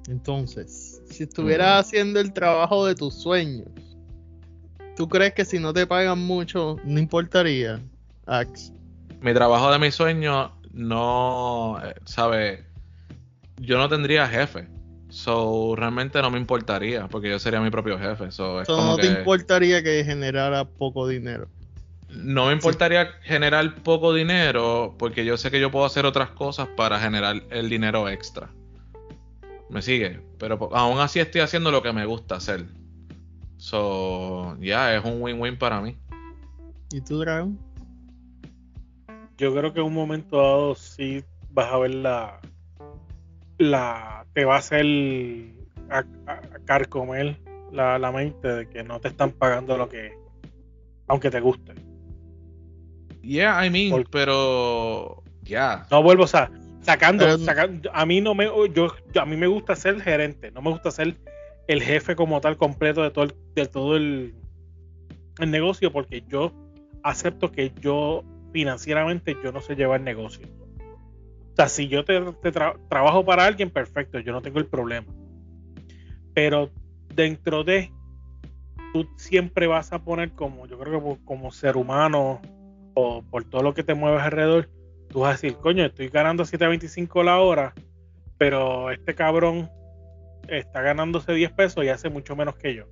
Entonces, si estuvieras haciendo el trabajo de tus sueños, ¿tú crees que si no te pagan mucho, no importaría? Ax. mi trabajo de mis sueños no, eh, ¿sabes? Yo no tendría jefe. So, realmente no me importaría, porque yo sería mi propio jefe. So, es Eso como no te que- importaría que generara poco dinero. No me importaría generar poco dinero porque yo sé que yo puedo hacer otras cosas para generar el dinero extra. ¿Me sigue? Pero po- aún así estoy haciendo lo que me gusta hacer. So, ya, es un win-win para mí. ¿Y tú, Dragon? Yo creo que en un momento dado sí vas a ver la. la te va a hacer a, a- a carcomer la, la mente de que no te están pagando lo que. aunque te guste. Yeah, I mean, pero ya. No vuelvo, o sea, sacando, sacando- a mí no me, yo, yo- a mí me gusta ser gerente, no me gusta ser el jefe como tal completo de todo el, de todo el, el negocio, porque yo acepto que yo financieramente yo no sé llevar negocio. O sea, si yo te, te tra- trabajo para alguien, perfecto, yo no tengo el problema. Pero dentro de, tú siempre vas a poner como, yo creo que como ser humano o por todo lo que te mueves alrededor, tú vas a decir, coño, estoy ganando 7.25 la hora, pero este cabrón está ganándose 10 pesos y hace mucho menos que yo.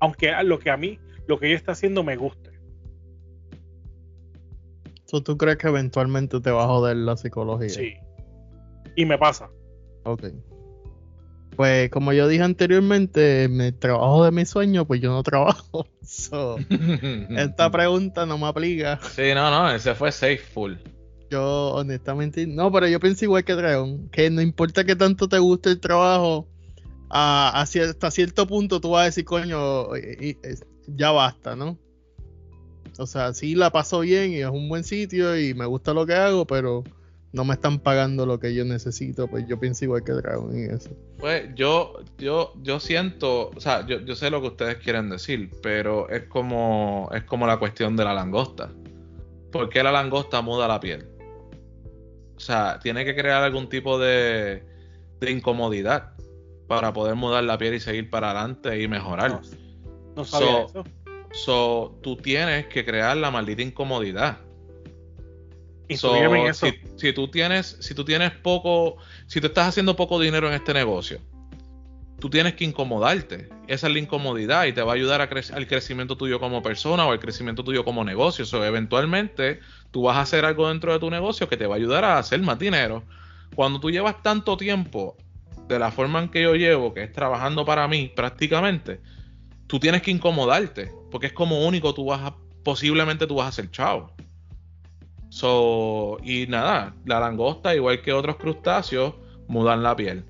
Aunque lo que a mí, lo que ella está haciendo me guste. So, ¿Tú crees que eventualmente te va a joder la psicología? Sí. Y me pasa. Ok. Pues como yo dije anteriormente, en el trabajo de mi sueño, pues yo no trabajo. So, (laughs) esta pregunta no me aplica. Sí, no, no, ese fue safe full. Yo honestamente, no, pero yo pienso igual que Dragon, que no importa que tanto te guste el trabajo, a, a cier- hasta cierto punto tú vas a decir, coño, y- y- es- ya basta, ¿no? O sea, sí la paso bien y es un buen sitio y me gusta lo que hago, pero no me están pagando lo que yo necesito, pues yo pienso igual que Dragon en eso. Pues yo, yo, yo siento, o sea, yo, yo sé lo que ustedes quieren decir, pero es como, es como la cuestión de la langosta. ¿Por qué la langosta muda la piel? O sea, tiene que crear algún tipo de, de incomodidad para poder mudar la piel y seguir para adelante y mejorar. No sabía So- eso. So, tú tienes que crear la maldita incomodidad. En eso. si, si tú tienes, si tú tienes poco, si tú estás haciendo poco dinero en este negocio, tú tienes que incomodarte. Esa es la incomodidad y te va a ayudar a cre- al crecimiento tuyo como persona o al crecimiento tuyo como negocio. So, eventualmente tú vas a hacer algo dentro de tu negocio que te va a ayudar a hacer más dinero. Cuando tú llevas tanto tiempo de la forma en que yo llevo, que es trabajando para mí prácticamente, tú tienes que incomodarte, porque es como único tú vas a, posiblemente tú vas a ser chavo. So, y nada, la langosta, igual que otros crustáceos, mudan la piel.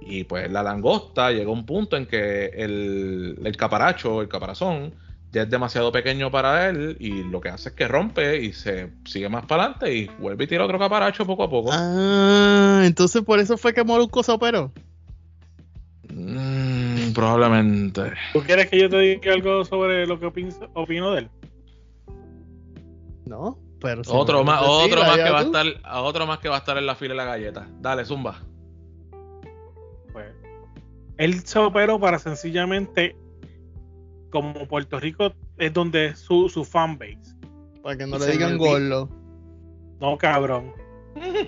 Y pues la langosta llega a un punto en que el, el caparacho, el caparazón, ya es demasiado pequeño para él y lo que hace es que rompe y se sigue más para adelante y vuelve y tira otro caparacho poco a poco. Ah, entonces por eso fue que Molusco se operó. Mm, probablemente. ¿Tú quieres que yo te diga algo sobre lo que opin- opino de él? No, pero si Otro más, otro más que va a estar, otro más que va a estar en la fila de la galleta. Dale, zumba. Pues, él se operó para sencillamente, como Puerto Rico es donde es su, su fanbase. Para que no Y le digan gordo. No, cabrón.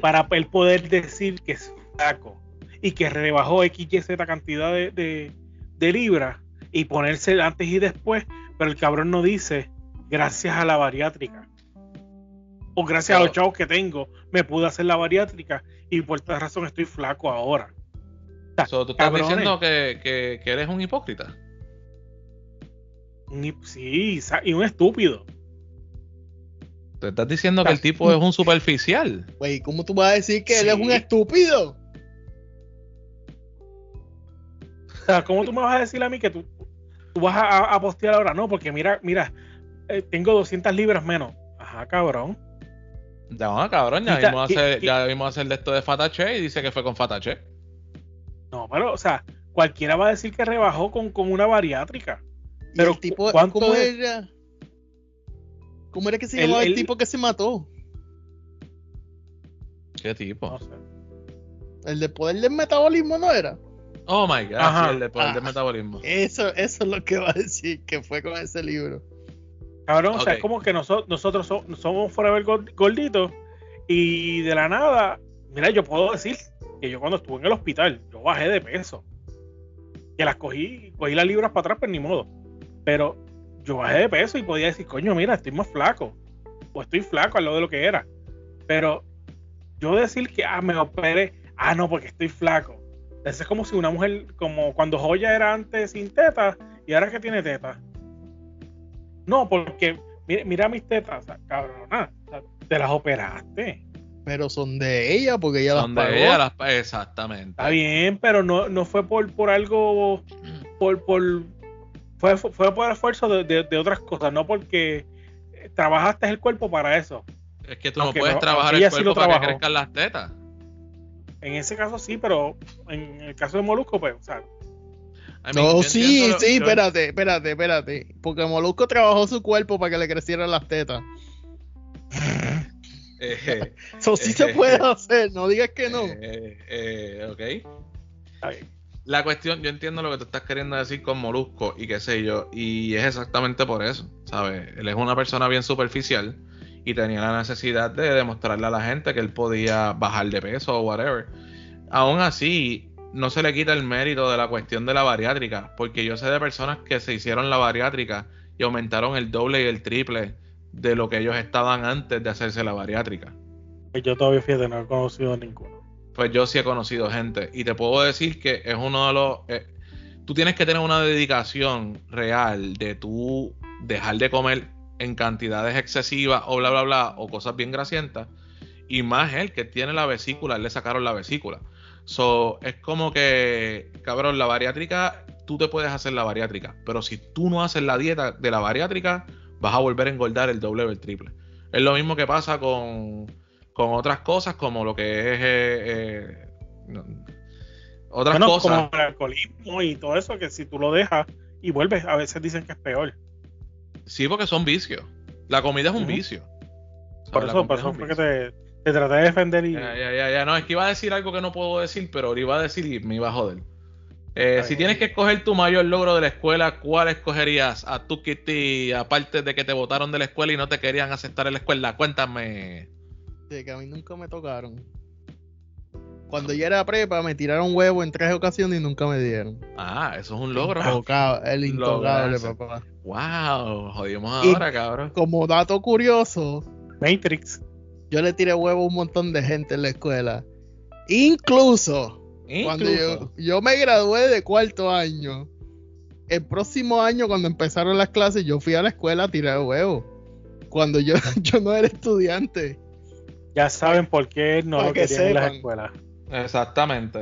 Para él poder decir que es flaco y que rebajó XYZ cantidad de, de, de libras y ponerse antes y después, pero el cabrón no dice gracias a la bariátrica. O gracias a los chavos que tengo, me pude hacer la bariátrica y por esta razón estoy flaco ahora. So, tú estás cabrones. diciendo que, que- que eres un hipócrita. Sí, y un estúpido. Te estás diciendo que el tipo es un superficial. Güey, ¿cómo tú vas a decir que él es Sí. un estúpido? O sea, ¿cómo tú me vas a decir a mí que tú, tú vas a, a- a postear ahora? No, porque mira, mira, eh, tengo 200 libras menos. Ajá, cabrón. No, cabrón, ya vimos, hacer, ya vimos hacer de esto de Fatache y dice que fue con Fatache. No, pero, o sea, cualquiera va a decir que rebajó con, con una bariátrica. Y Pero, el tipo, ¿cuánto ¿cómo es? era? ¿Cómo era que se El- llamaba el, el- tipo que se mató? ¿Qué tipo? No sé. El de poder del metabolismo no era. Oh my god, Ajá. sí, el de poder de Ah. metabolismo. Eso, eso es lo que va a decir que fue con ese libro. Cabrón, o sea, es como que noso- nosotros so- somos forever gord- gorditos y de la nada, mira, yo puedo decir que yo cuando estuve en el hospital, yo bajé de peso. Que las cogí, cogí las libras para atrás, pero ni modo. Pero yo bajé de peso y podía decir, coño, mira, estoy más flaco. O estoy flaco al lado de lo que era. Pero yo decir que, ah, me operé, ah, no, porque estoy flaco. Eso es como si una mujer, como cuando Joya era antes sin tetas y ahora que tiene tetas. No, porque mira, mira mis tetas, cabrona, te las operaste. Pero son de ella, porque ella las pagó. ella las Exactamente. Está bien, pero no, no fue por, por algo, por, por fue, fue por esfuerzo de, de- de otras cosas, no porque trabajaste el cuerpo para eso. Es que tú no puedes no- trabajar el sí cuerpo lo para que trabajó. crezcan las tetas. En ese caso sí, pero en el caso de Molusco, pues, o sea, I mean, No, sí, lo- sí, yo- espérate, espérate, espérate. Porque Molusco trabajó su cuerpo para que le crecieran las tetas. (laughs) eh, (laughs) Eso sí se puede hacer, no digas que no. eh, eh, ok. La cuestión, yo entiendo lo que tú estás queriendo decir con Molusco y qué sé yo, y es exactamente por eso, ¿sabes? Él es una persona bien superficial y tenía la necesidad de demostrarle a la gente que él podía bajar de peso o whatever. Aún así, no se le quita el mérito de la cuestión de la bariátrica, porque yo sé de personas que se hicieron la bariátrica y aumentaron el doble y el triple de lo que ellos estaban antes de hacerse la bariátrica. Pues yo todavía fíjate, no he conocido a ninguno. Pues yo sí he conocido gente y te puedo decir que es uno de los... eh, tú tienes que tener una dedicación real de tú dejar de comer en cantidades excesivas o bla bla bla o cosas bien grasientas y más él que tiene la vesícula, él le sacaron la vesícula. So, es como que, cabrón, la bariátrica, tú te puedes hacer la bariátrica, pero si tú no haces la dieta de la bariátrica, vas a volver a engordar el doble o el triple. Es lo mismo que pasa con, con otras cosas como lo que es eh, eh, no, otras Bueno, cosas. como el alcoholismo y todo eso, que si tú lo dejas y vuelves, a veces dicen que es peor. Sí, porque son vicios. La comida es un vicio. Por eso, por eso fue que te, te traté de defender y. Ya, ya, ya, ya. No, es que iba a decir algo que no puedo decir, pero ahora iba a decir y me iba a joder. Eh, si tienes que escoger tu mayor logro de la escuela, ¿cuál escogerías a tu Kitty, aparte de que te votaron de la escuela y no te querían aceptar en la escuela? Cuéntame. De que a mí nunca me tocaron. Cuando yo era prepa, me tiraron huevo en tres ocasiones y nunca me dieron. Ah, eso es un logro. Intocable, el intocable, Lograzo. papá. Wow, jodimos Y ahora, cabrón. Como dato curioso, Matrix. Yo le tiré huevo a un montón de gente en la escuela. Incluso, cuando yo, yo me gradué de cuarto año, el próximo año cuando empezaron las clases, yo fui a la escuela a tirar huevo. Cuando yo, (laughs) yo no era estudiante. Ya saben por qué no lo que querían en las sepan. escuelas. Exactamente.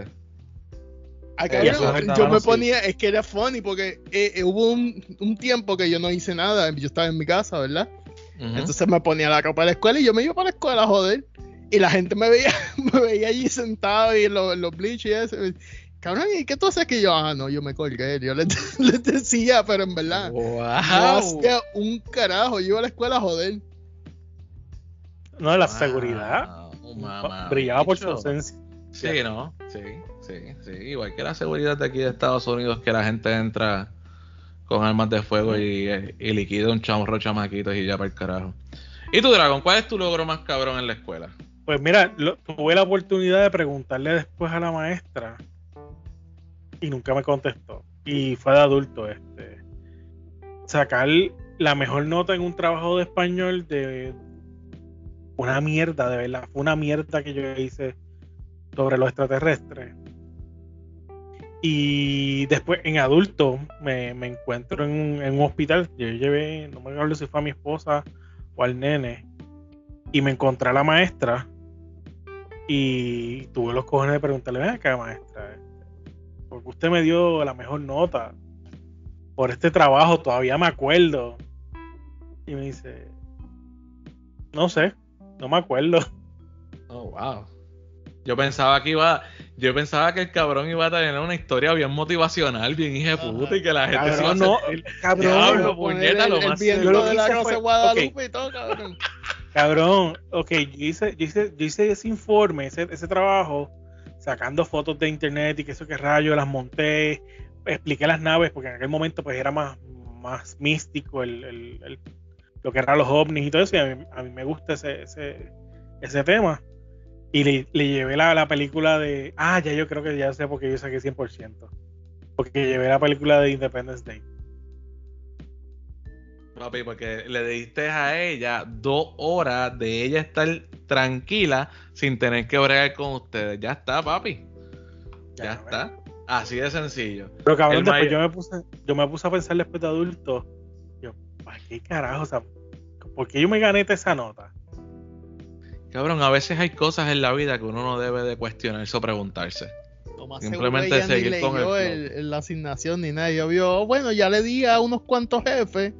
Eh, es yo me ponía, es que era funny porque eh, eh, hubo un, un tiempo que yo no hice nada, yo estaba en mi casa, ¿verdad? Entonces me ponía la ropa de la escuela y yo me iba para la escuela, joder. Y la gente me veía, (laughs) me veía allí sentado y en los, los bleachers y eso. Cabrón, ¿y qué tú haces que yo? Ah, no, yo me colgué. Yo les, (laughs) les decía, pero en verdad. No Wow. hacía un carajo. Yo iba a la escuela, joder. No, la seguridad Wow, mamá, brillaba por su ausencia. Sí, ¿no? Sí, sí, sí. Igual que la seguridad de aquí de Estados Unidos, que la gente entra con armas de fuego y, y liquida un chamorro chamaquitos y ya para el carajo. ¿Y tú, Dragon, cuál es tu logro más cabrón en la escuela? Pues mira, tuve la oportunidad de preguntarle después a la maestra y nunca me contestó. Y fue de adulto este. Sacar la mejor nota en un trabajo de español de una mierda, de verdad. Fue una mierda que yo hice sobre los extraterrestres. Y después en adulto me, me encuentro en un, en un hospital. Yo llevé, no me acuerdo si fue a mi esposa o al nene. Y me encontré a la maestra. Y tuve los cojones de preguntarle, ven acá, maestra. este, Porque usted me dio la mejor nota por este trabajo, todavía me acuerdo. Y me dice, no sé, no me acuerdo. Oh, wow. Yo pensaba que iba, yo pensaba que el cabrón iba a tener una historia bien motivacional, bien hija de puta, y que la gente se iba a Cabrón, no, el- cabrón, Diablo, no, puñeta, lo el, el más yo lo de que la fue- de Guadalupe y todo, cabrón. Cabrón, ok, yo hice, yo hice, yo hice ese informe, ese, ese trabajo, sacando fotos de internet y que eso que rayo, las monté, expliqué las naves, porque en aquel momento pues era más, más místico el, el- el- lo que eran los ovnis y todo eso, y a mí, a mí me gusta ese, ese, ese tema. Y le, le llevé la, la película de, ah, ya yo creo que ya sé porque yo saqué 100%, porque llevé la película de Independence Day. Papi, porque le diste a ella dos horas de ella estar tranquila sin tener que bregar con ustedes. Ya está, papi. Ya, está. Así de sencillo. Pero cabrón, El después yo me puse, yo me puse a pensar después de adulto, yo, ¿para qué carajo? O sea, ¿por qué yo me gané esa nota? Cabrón, a veces hay cosas en la vida que uno no debe de cuestionarse o preguntarse. Lo más Simplemente ella seguir ni con el leyó el- el- la asignación ni nada. Yo vio, "Oh, bueno, ya le di a unos cuantos jefes.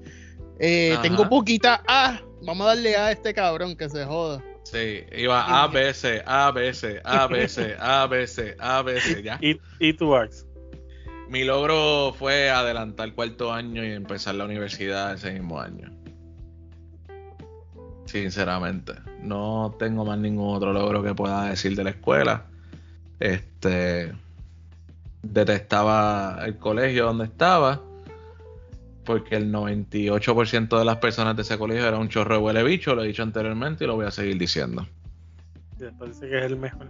eh, tengo poquita A. Vamos a darle A a este cabrón que se joda. Sí, iba A, B, C, A, B, C, A, B, C, (laughs) A, B, C, A, B, C, ya. ¿Y, y tu Ax? Mi logro fue adelantar cuarto año y empezar la universidad ese mismo año. Sinceramente, no tengo más ningún otro logro que pueda decir de la escuela. Este detestaba el colegio donde estaba porque el 98% de las personas de ese colegio era un chorro de huele bicho, lo he dicho anteriormente y lo voy a seguir diciendo. Y después dice que es el mejor.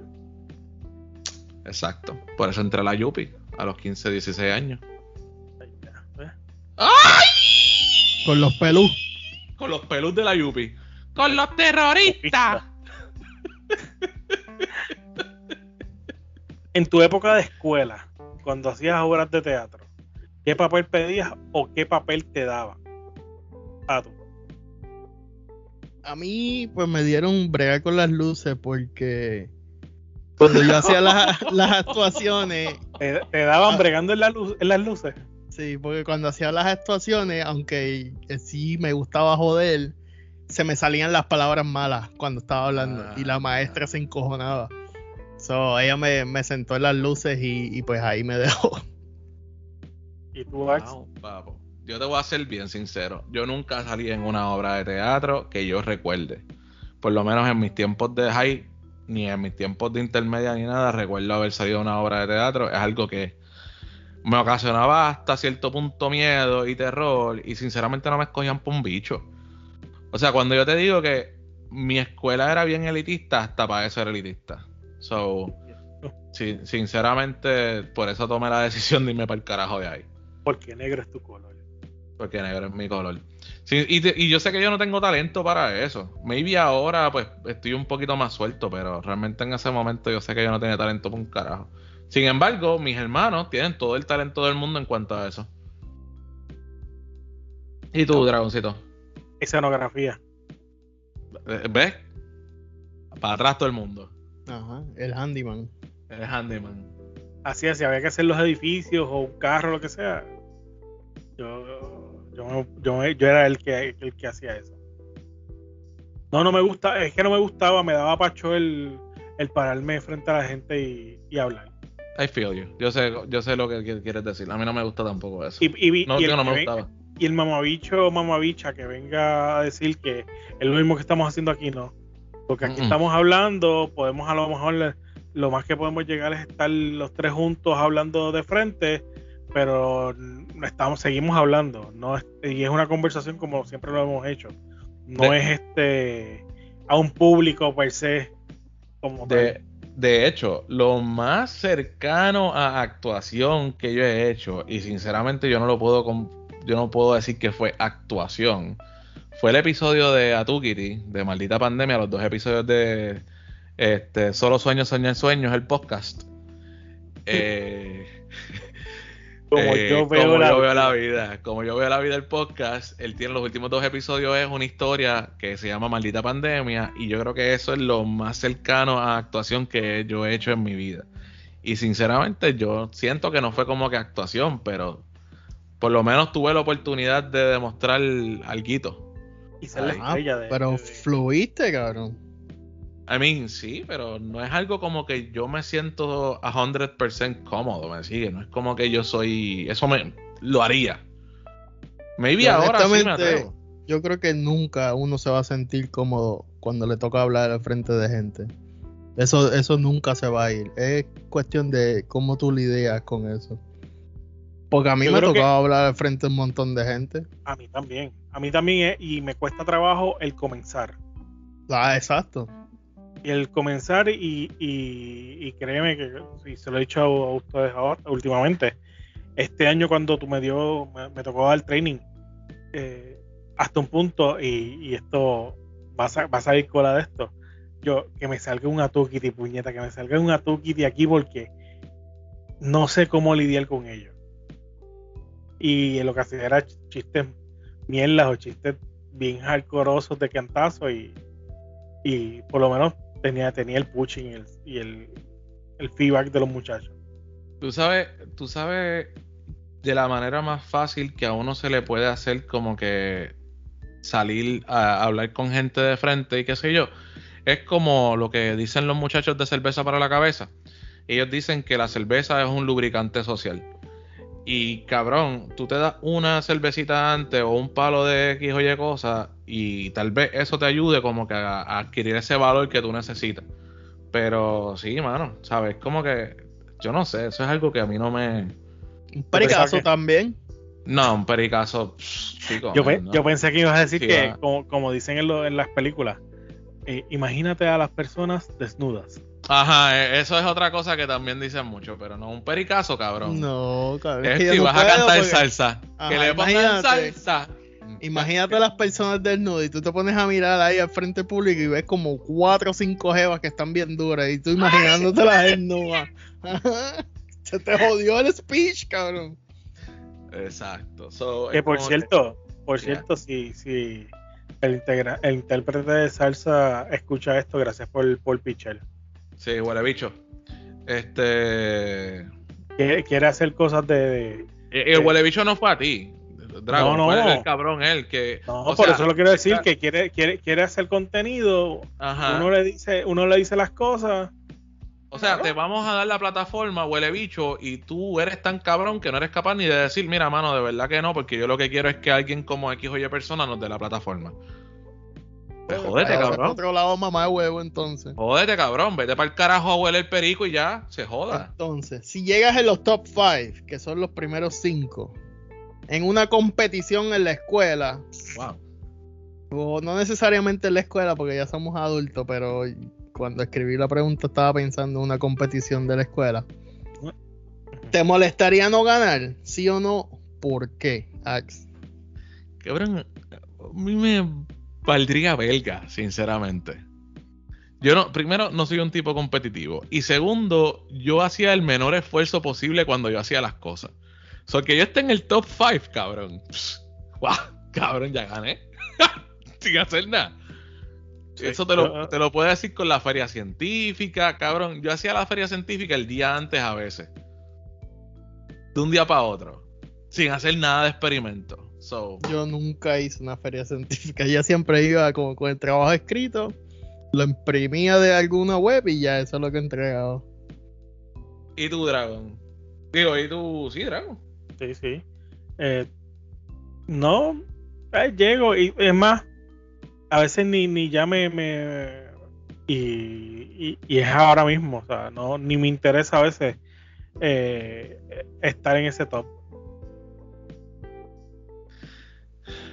Exacto. Por eso entré a la Yupi a los 15, 16 años. ¿eh? Con los pelus. Con los pelus de la Yupi. ¡Con los terroristas! En tu época de escuela, cuando hacías obras de teatro, ¿qué papel pedías o qué papel te daban? Ah, tú. A mí, pues me dieron bregar con las luces porque cuando yo hacía las, (laughs) las actuaciones. ¿Te, te daban bregando en, la luz, en las luces? Sí, porque cuando hacía las actuaciones, aunque eh, sí me gustaba joder, se me salían las palabras malas cuando estaba hablando y la maestra se encojonaba. So, ella me, me sentó en las luces y, y pues ahí me (laughs) dejó. ¿Y tú, Ax? Wow, papo. Yo te voy a ser bien sincero. Yo nunca salí en una obra de teatro que yo recuerde. Por lo menos en mis tiempos de high, ni en mis tiempos de intermedia ni nada, recuerdo haber salido en una obra de teatro. Es algo que me ocasionaba hasta cierto punto miedo y terror y sinceramente no me escogían por un bicho. O sea, cuando yo te digo que mi escuela era bien elitista, hasta para eso era elitista. So, sí, sinceramente, por eso tomé la decisión de irme para el carajo de ahí. Porque negro es tu color. Porque negro es mi color. Sí, y, te- y yo sé que yo no tengo talento para eso. Maybe ahora, pues, estoy un poquito más suelto, pero realmente en ese momento yo sé que yo no tenía talento para un carajo. Sin embargo, mis hermanos tienen todo el talento del mundo en cuanto a eso. ¿Y tú, Dragoncito? Escenografía. Eh, ¿Ves? Para atrás todo el mundo. Ajá, el handyman. El handyman. Así es, si había que hacer los edificios o un carro, lo que sea. Yo, yo, me- yo, yo era el que, el que hacía eso. No, no me gusta, es que no me gustaba, me daba pacho el, el pararme frente a la gente y, y hablar. I feel you. Yo sé, yo sé lo que qui- quieres decir. A mí no me gusta tampoco eso. Y, y- no, y el no me gustaba. Y el mamabicho o mamabicha que venga a decir que es lo mismo que estamos haciendo aquí, no. Porque aquí estamos hablando, podemos a lo mejor, lo más que podemos llegar es estar los tres juntos hablando de frente, pero estamos, seguimos hablando. no Y es una conversación como siempre lo hemos hecho. No De- es este a un público per se como De, tal. de hecho, lo más cercano a actuación que yo he hecho, y sinceramente yo no lo puedo yo no puedo decir que fue actuación, fue el episodio de Atukiri, de Maldita Pandemia, los dos episodios de este, Solo Sueños, Soñar Sueños, el podcast. Eh, (laughs) Como eh, yo veo como la yo veo vida. la vida. Como yo veo la vida el podcast, él tiene los últimos dos episodios, es una historia que se llama Maldita Pandemia, y yo creo que eso es lo más cercano a actuación que yo he hecho en mi vida. Y sinceramente yo siento que no fue como que actuación, pero por lo menos tuve la oportunidad de demostrar alguito. Y ser la estrella de, Pero de- fluiste, cabrón. I mean, sí, pero no es algo como que yo me siento a 100% cómodo, me sigue. No es como que yo soy. Eso me lo haría. Maybe Y ahora sí me atrevo. Yo creo que nunca uno se va a sentir cómodo cuando le toca hablar al frente de gente. Eso, eso nunca se va a ir. Es cuestión de cómo tú lidias con eso. Porque a mí Yo me que- tocaba hablar al frente de un montón de gente. A mí también. A mí también es- y me cuesta trabajo el comenzar. Ah, exacto. Y el comenzar y, y, y créeme que y se lo he dicho a, a ustedes ahora, últimamente. Este año cuando tú me dio, me, me tocó dar training eh, hasta un punto y, y esto va a, va a salir cola de esto. Yo, que me salga un atukiti, puñeta, que me salga un atukiti aquí porque no sé cómo lidiar con ello. Y lo que hacía era ch- chistes mierdas o chistes bien hardcoreosos de cantazo y, y por lo menos tenía, tenía el pushing y el, y el, el feedback de los muchachos. Tú sabes, tú sabes de la manera más fácil que a uno se le puede hacer como que salir a hablar con gente de frente y qué sé yo. Es como lo que dicen los muchachos de cerveza para la cabeza. Ellos dicen que la cerveza es un lubricante social. Y cabrón, tú te das una cervecita antes o un palo de X o Y cosa y tal vez eso te ayude como que a, a adquirir ese valor que tú necesitas. Pero sí, mano, ¿sabes? Como que yo no sé, eso es algo que a mí no me... Un pericazo que- también. No, un pericazo, pff, chico. Yo, pe- no. yo pensé que ibas a decir Sí, que, como, como dicen en, lo- en las películas, eh, imagínate a las personas desnudas. Ajá, e- eso es otra cosa que también dicen mucho, pero no un pericazo, cabrón. No, cabrón. es que no vas a cantar porque- salsa. Ajá, que le pongan imagínate. salsa. Imagínate a las personas desnudas y tú te pones a mirar ahí al frente público y ves como cuatro o cinco jevas que están bien duras y tú imaginándote las desnudas. (laughs) Se te jodió el speech, cabrón. Exacto. So, Que por cierto, por cierto, si, si el, integra- el intérprete de salsa escucha esto, gracias por, por pichar. Sí, huele bicho. Este. Quiere, quiere hacer cosas de. de- El, el huele bicho no fue a ti. Dragon, No, no. el, cabrón él que. No, o por sea, eso lo quiero decir, que quiere, quiere, quiere hacer contenido. Ajá. Uno le dice, uno le dice las cosas. O sea, te vamos a dar la plataforma, huele bicho, y tú eres tan cabrón que no eres capaz ni de decir, mira, mano, de verdad que no, porque yo lo que quiero es que alguien como X o Y persona nos dé la plataforma. Pues jódete, Vaya, cabrón. otro lado mamá de huevo entonces. Jódete, cabrón. Vete para el carajo a huele el perico y ya. Se joda. Entonces, si llegas en los top 5, que son los primeros 5, en una competición en la escuela, Wow. o no necesariamente en la escuela porque ya somos adultos, pero cuando escribí la pregunta estaba pensando en una competición de la escuela. ¿Te molestaría no ganar? ¿Sí o no? ¿Por qué, Ax? Cabrón, a mí me valdría belga, sinceramente. Yo no, primero, no soy un tipo competitivo. Y segundo, yo hacía el menor esfuerzo posible cuando yo hacía las cosas. O sea, que yo esté en el top 5, cabrón. Guau, cabrón, ya gané. (laughs) Sin hacer nada. Eso te lo, yo- te lo puedo decir con la feria científica, cabrón. Yo hacía la feria científica el día antes a veces. De un día para otro. Sin hacer nada de experimento. So, Yo nunca hice una feria (laughs) científica. Ya siempre iba como con el trabajo escrito, lo imprimía de alguna web y ya eso es lo que entregaba. ¿Y tú, Dragon? Digo, ¿y tú? Sí, Dragon. Sí, sí. Eh, no, eh, llego y es más, a veces ni, ni ya me... me- y, y- y es ahora mismo, o sea, no, ni me interesa a veces eh, estar en ese top.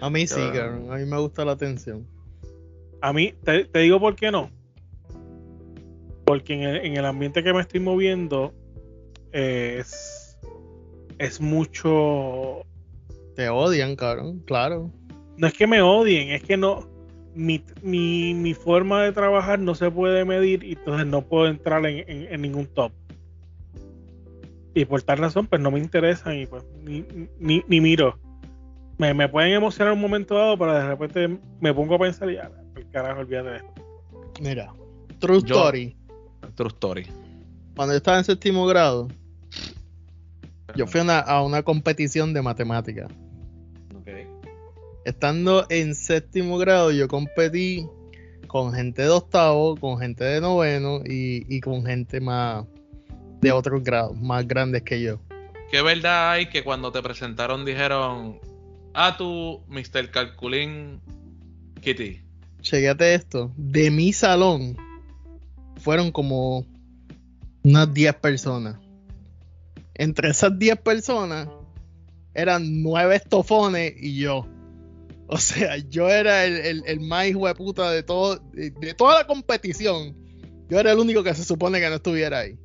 A mí sí, cabrón. A mí me gusta la atención. A mí, te, te digo por qué no. Porque en el, en el ambiente que me estoy moviendo eh, es, es mucho... Te odian, cabrón. Claro. No es que me odien, es que no... Mi, mi, mi forma de trabajar no se puede medir y entonces no puedo entrar en, en- en ningún top. Y por tal razón, pues no me interesan y pues ni, ni, ni miro. Me, me pueden emocionar un momento dado, pero de repente me pongo a pensar y ya, el carajo, olvídate de esto. Mira, True Yo- Story. True story. Cuando yo estaba en séptimo grado, yo fui a una, a una competición de matemáticas. Estando en séptimo grado, yo competí con gente de octavo, con gente de noveno y, y con gente más de otros grados, más grandes que yo. ¿Qué verdad hay que cuando te presentaron dijeron, ah, tú, Mr. Calculín Kitty? Chequéate esto. De mi salón fueron como unas 10 personas. Entre esas 10 personas eran 9 estofones y yo. O sea, yo era el, el, el más hijo de puta de todo, de toda la competición. Yo era el único que se supone que no estuviera ahí.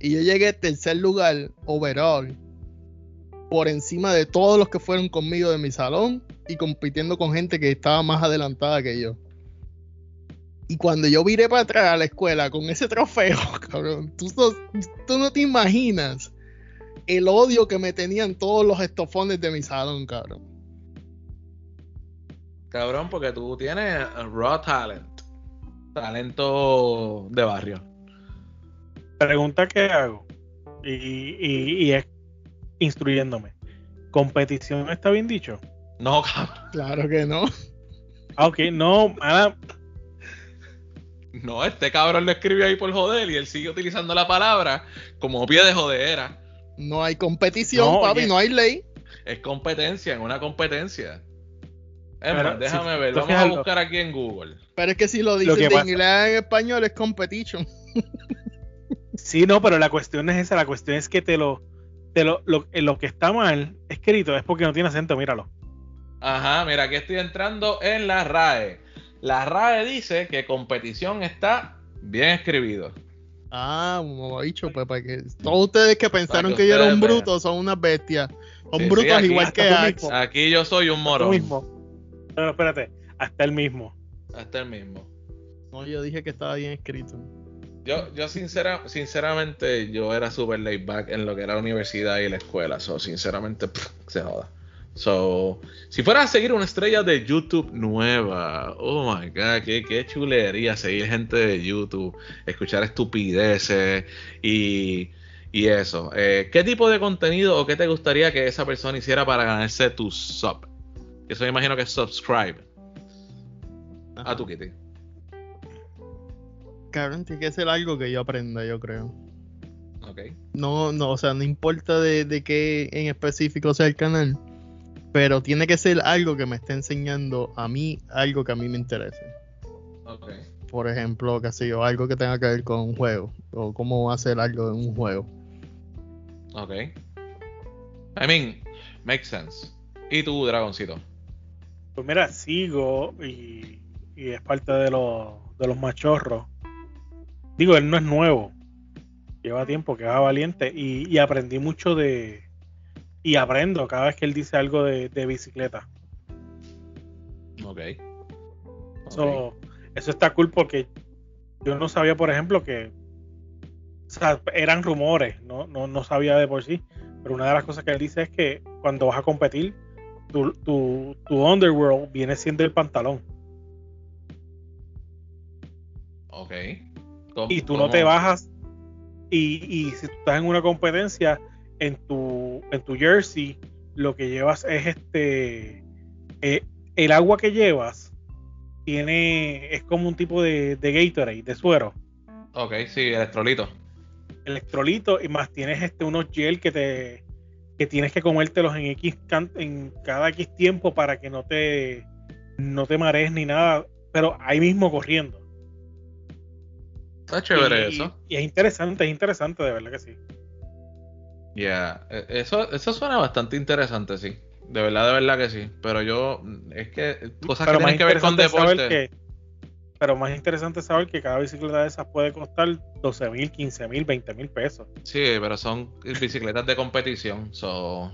Y yo llegué tercer lugar overall. Por encima de todos los que fueron conmigo de mi salón y compitiendo con gente que estaba más adelantada que yo. Y cuando yo viré para atrás a la escuela con ese trofeo, (laughs) cabrón, tú, no- tú no te imaginas el odio que me tenían todos los estofones de mi salón, cabrón. Cabrón, porque tú tienes raw talent. Talento de barrio. Pregunta que hago y, y- y es instruyéndome. ¿Competición está bien dicho? No, cabrón. Claro que no. Ah, ok, no, mala- No, este cabrón lo escribió ahí por joder y él sigue utilizando la palabra como pie de jodera. No hay competición, No, papi, no hay ley. Es competencia, en una competencia. Es Pero, más, déjame si- ver, vamos a buscar aquí en Google. Pero es que si lo Lo dices que de pasa- inglés en español es competition. Sí, no, pero la cuestión es esa, la cuestión es que te lo, lo, lo, lo que está mal escrito es porque no tiene acento, míralo. Ajá, mira, aquí estoy entrando en la RAE. La RAE dice que competición está bien escribido. Ah, como dicho, pues para que todos ustedes que pensaron que que yo era un vean. bruto son unas bestias. Son Sí, sí, brutos aquí igual que Axe. Aquí yo soy un morón. mismo. No, espérate, hasta el mismo. Hasta el mismo. No, yo dije que estaba bien escrito. Yo, yo sincera, sinceramente, yo era super laid back en lo que era la universidad y la escuela. So, sinceramente, (laughs) pff, se joda. So, si fuera a seguir una estrella de YouTube nueva, oh my god, qué, qué chulería seguir gente de YouTube, escuchar estupideces y, y eso. Eh, ¿Qué tipo de contenido o qué te gustaría que esa persona hiciera para ganarse tu sub? Eso me imagino que es subscribe a tu Kitty. Cabrón, tiene que ser algo que yo aprenda, yo creo. Ok. No, no, o sea, no importa de, de qué en específico sea el canal. pero tiene que ser algo que me esté enseñando a mí algo que a mí me interese. Ok. Por ejemplo, qué sé yo, algo que tenga que ver con un juego o cómo hacer algo en un juego. Ok. I mean, makes sense. ¿Y tú, Dragoncito? Pues mira, sigo y, y es parte de los, de los machorros. Digo, él no es nuevo. Lleva tiempo que va valiente y, y aprendí mucho de. Y aprendo cada vez que él dice algo de, de bicicleta. Ok. So, eso está cool porque yo no sabía, por ejemplo, que. O sea, eran rumores, ¿no? No, no sabía de por sí. Pero una de las cosas que él dice es que cuando vas a competir, tu, tu, tu underworld viene siendo el pantalón. Ok. Y tú no te bajas y, y si tú estás en una competencia en tu en tu jersey lo que llevas es este eh, el agua que llevas tiene es como un tipo de, de Gatorade de suero. Ok, sí, electrolito. electrolito y más tienes este unos gel que te que tienes que comértelos en X can- en cada X tiempo para que no te no te marees ni nada pero ahí mismo corriendo Está chévere y, eso. y es interesante es interesante de verdad que sí Ya, e- eso, eso suena bastante interesante, sí. De verdad, de verdad que sí. Pero yo, es que cosas pero que más tienen que ver con interesante saber deporte. que- pero más interesante saber que cada bicicleta de esas puede costar 12 mil, 15 mil, 20 mil pesos. Sí, pero son bicicletas de competición. So,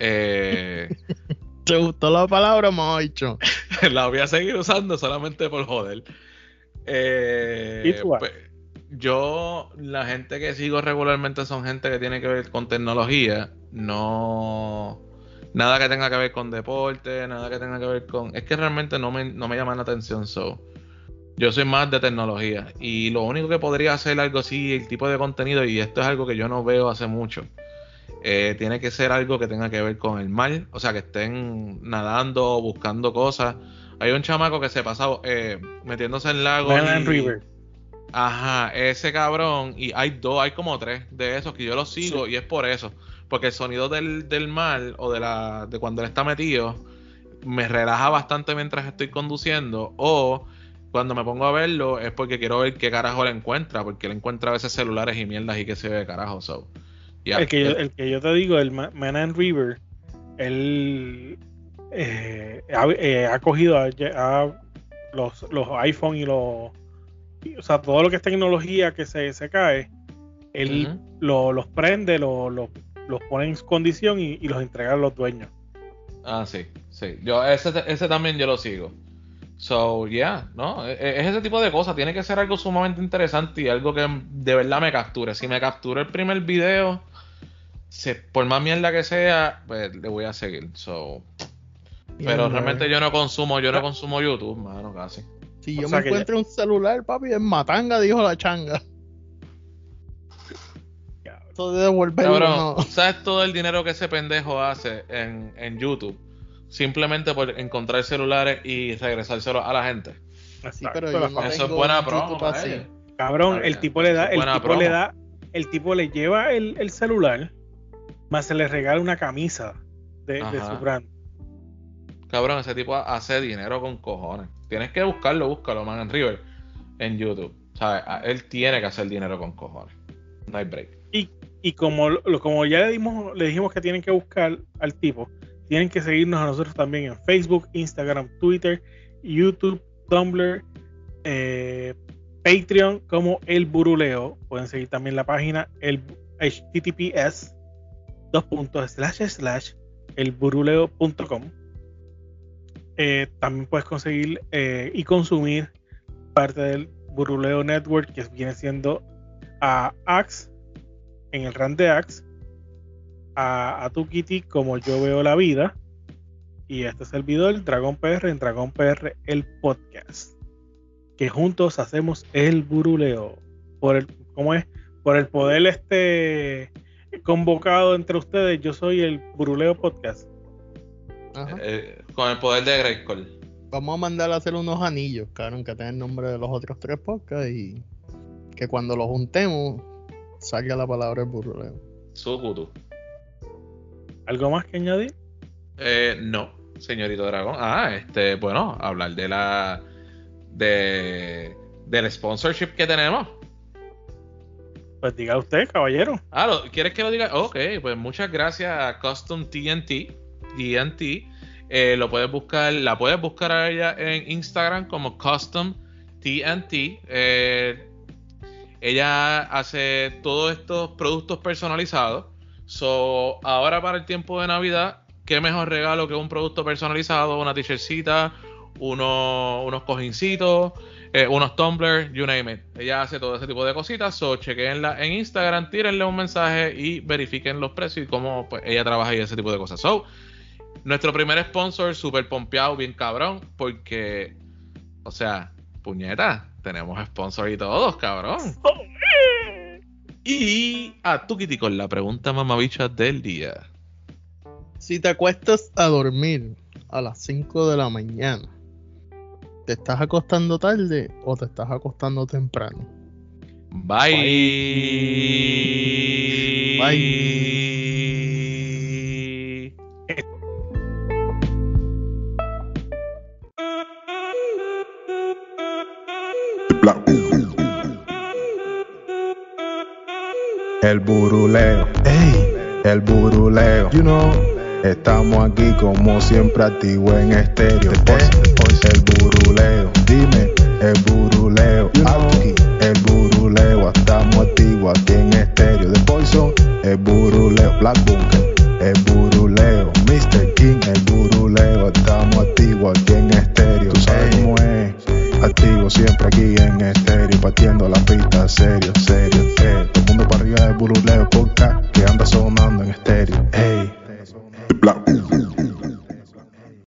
eh, (laughs) ¿Te gustó la palabra, dicho? (laughs) la voy a seguir usando solamente por joder. Eh, ¿Y tú, pues, yo, la gente que sigo regularmente son gente que tiene que ver con tecnología, no nada que tenga que ver con deporte, nada que tenga que ver con. Es que realmente no me, no me llama la atención. So. Yo soy más de tecnología y lo único que podría hacer algo así, el tipo de contenido, y esto es algo que yo no veo hace mucho, eh, tiene que ser algo que tenga que ver con el mar, o sea, que estén nadando, buscando cosas. Hay un chamaco que se pasa eh, metiéndose en lagos. Man and y- River. Ajá, ese cabrón, y hay dos, hay como tres de esos que yo los sigo y es por eso, porque el sonido del, del mar o de la de cuando él está metido me relaja bastante mientras estoy conduciendo o cuando me pongo a verlo es porque quiero ver qué carajo le encuentra, porque él encuentra a veces celulares y mierdas y que se ve carajo, so. ya. el, que yo, el que yo te digo, el Ma- Man and River, él eh, ha, eh, ha cogido a, a los, los iPhone y los. y, O sea, todo lo que es tecnología que se, se cae, él Ujú. lo- los prende, lo- lo- los pone en condición y, y los entrega a los dueños. Ah, sí, sí. Yo ese, ese también yo lo sigo. So, yeah, ¿no? E- e- Es ese tipo de cosas. Tiene que ser algo sumamente interesante y algo que de verdad me capture. Si me captura el primer video, se- por más mierda que sea, pues le voy a seguir. So, pero realmente yo no consumo, yo no consumo YouTube, mano, casi. Si O yo sea me que ya- encuentro un celular, papi, en matanga, dijo la changa. Eso de devolverlo, no. ¿sabes todo el dinero que ese pendejo hace en, en YouTube? Simplemente por encontrar celulares y regresárselos a la gente. Así, pero pero yo no Eso es buena promo así. Cabrón, el tipo le da, es el tipo promo. le da, el tipo le lleva el, el celular, más se le regala una camisa de, de su brand. Cabrón, ese tipo hace dinero con cojones. Tienes que buscarlo, búscalo, Man and River, en YouTube. ¿Sabes? Él tiene que hacer dinero con cojones. No hay break. Y, y como, como ya le dimos, le dijimos que tienen que buscar al tipo, tienen que seguirnos a nosotros también en Facebook, Instagram, Twitter, YouTube, Tumblr, eh, Patreon como El Buruleo. Pueden seguir también la página el https dos puntos slash slash elburuleo.com. Eh, también puedes conseguir eh, y consumir parte del Buruleo Network que viene siendo a Axe en el run de Axe, a, a tu Kitty como yo veo la vida. Y este servidor Dragon PR en Dragon PR el podcast que juntos hacemos el buruleo. Por el cómo es por el poder este convocado entre ustedes yo soy el buruleo podcast. Ajá. Eh, con el poder de Grayskull. Vamos a mandar a hacer unos anillos, cabrón, que tengan el nombre de los otros tres podcasts y que cuando los juntemos salga la palabra el buruleo. Sukutu. algo más que añadir Eh, no, señorito Dragón. Ah, este, bueno, hablar de la. de. del sponsorship que tenemos. Pues diga usted, caballero. Ah, ¿lo- ¿quieres que lo diga? Ok, pues muchas gracias a Custom TNT. TNT. Eh, lo puedes buscar, la puedes buscar a ella en Instagram como Custom TNT. Eh, ella hace todos estos productos personalizados. So, ahora para el tiempo de Navidad, qué mejor regalo que un producto personalizado, una t-shirtcita, uno- unos cojincitos, eh, unos tumblers, you name it. Ella hace todo ese tipo de cositas. So, chequenla en Instagram, tírenle un mensaje y verifiquen los precios y cómo pues, ella trabaja y ese tipo de cosas. So, nuestro primer sponsor, super pompeado, bien cabrón, porque, o sea, puñeta, tenemos sponsor y todos, cabrón. Y a Tukiti con la pregunta mamabicha del día. Si te acuestas a dormir a las 5 de la mañana, ¿te estás acostando tarde o te estás acostando temprano? Bye. Bye. El buruleo, ey, el buruleo, you know. Estamos aquí como siempre activo en estéreo. El buruleo, dime, el buruleo.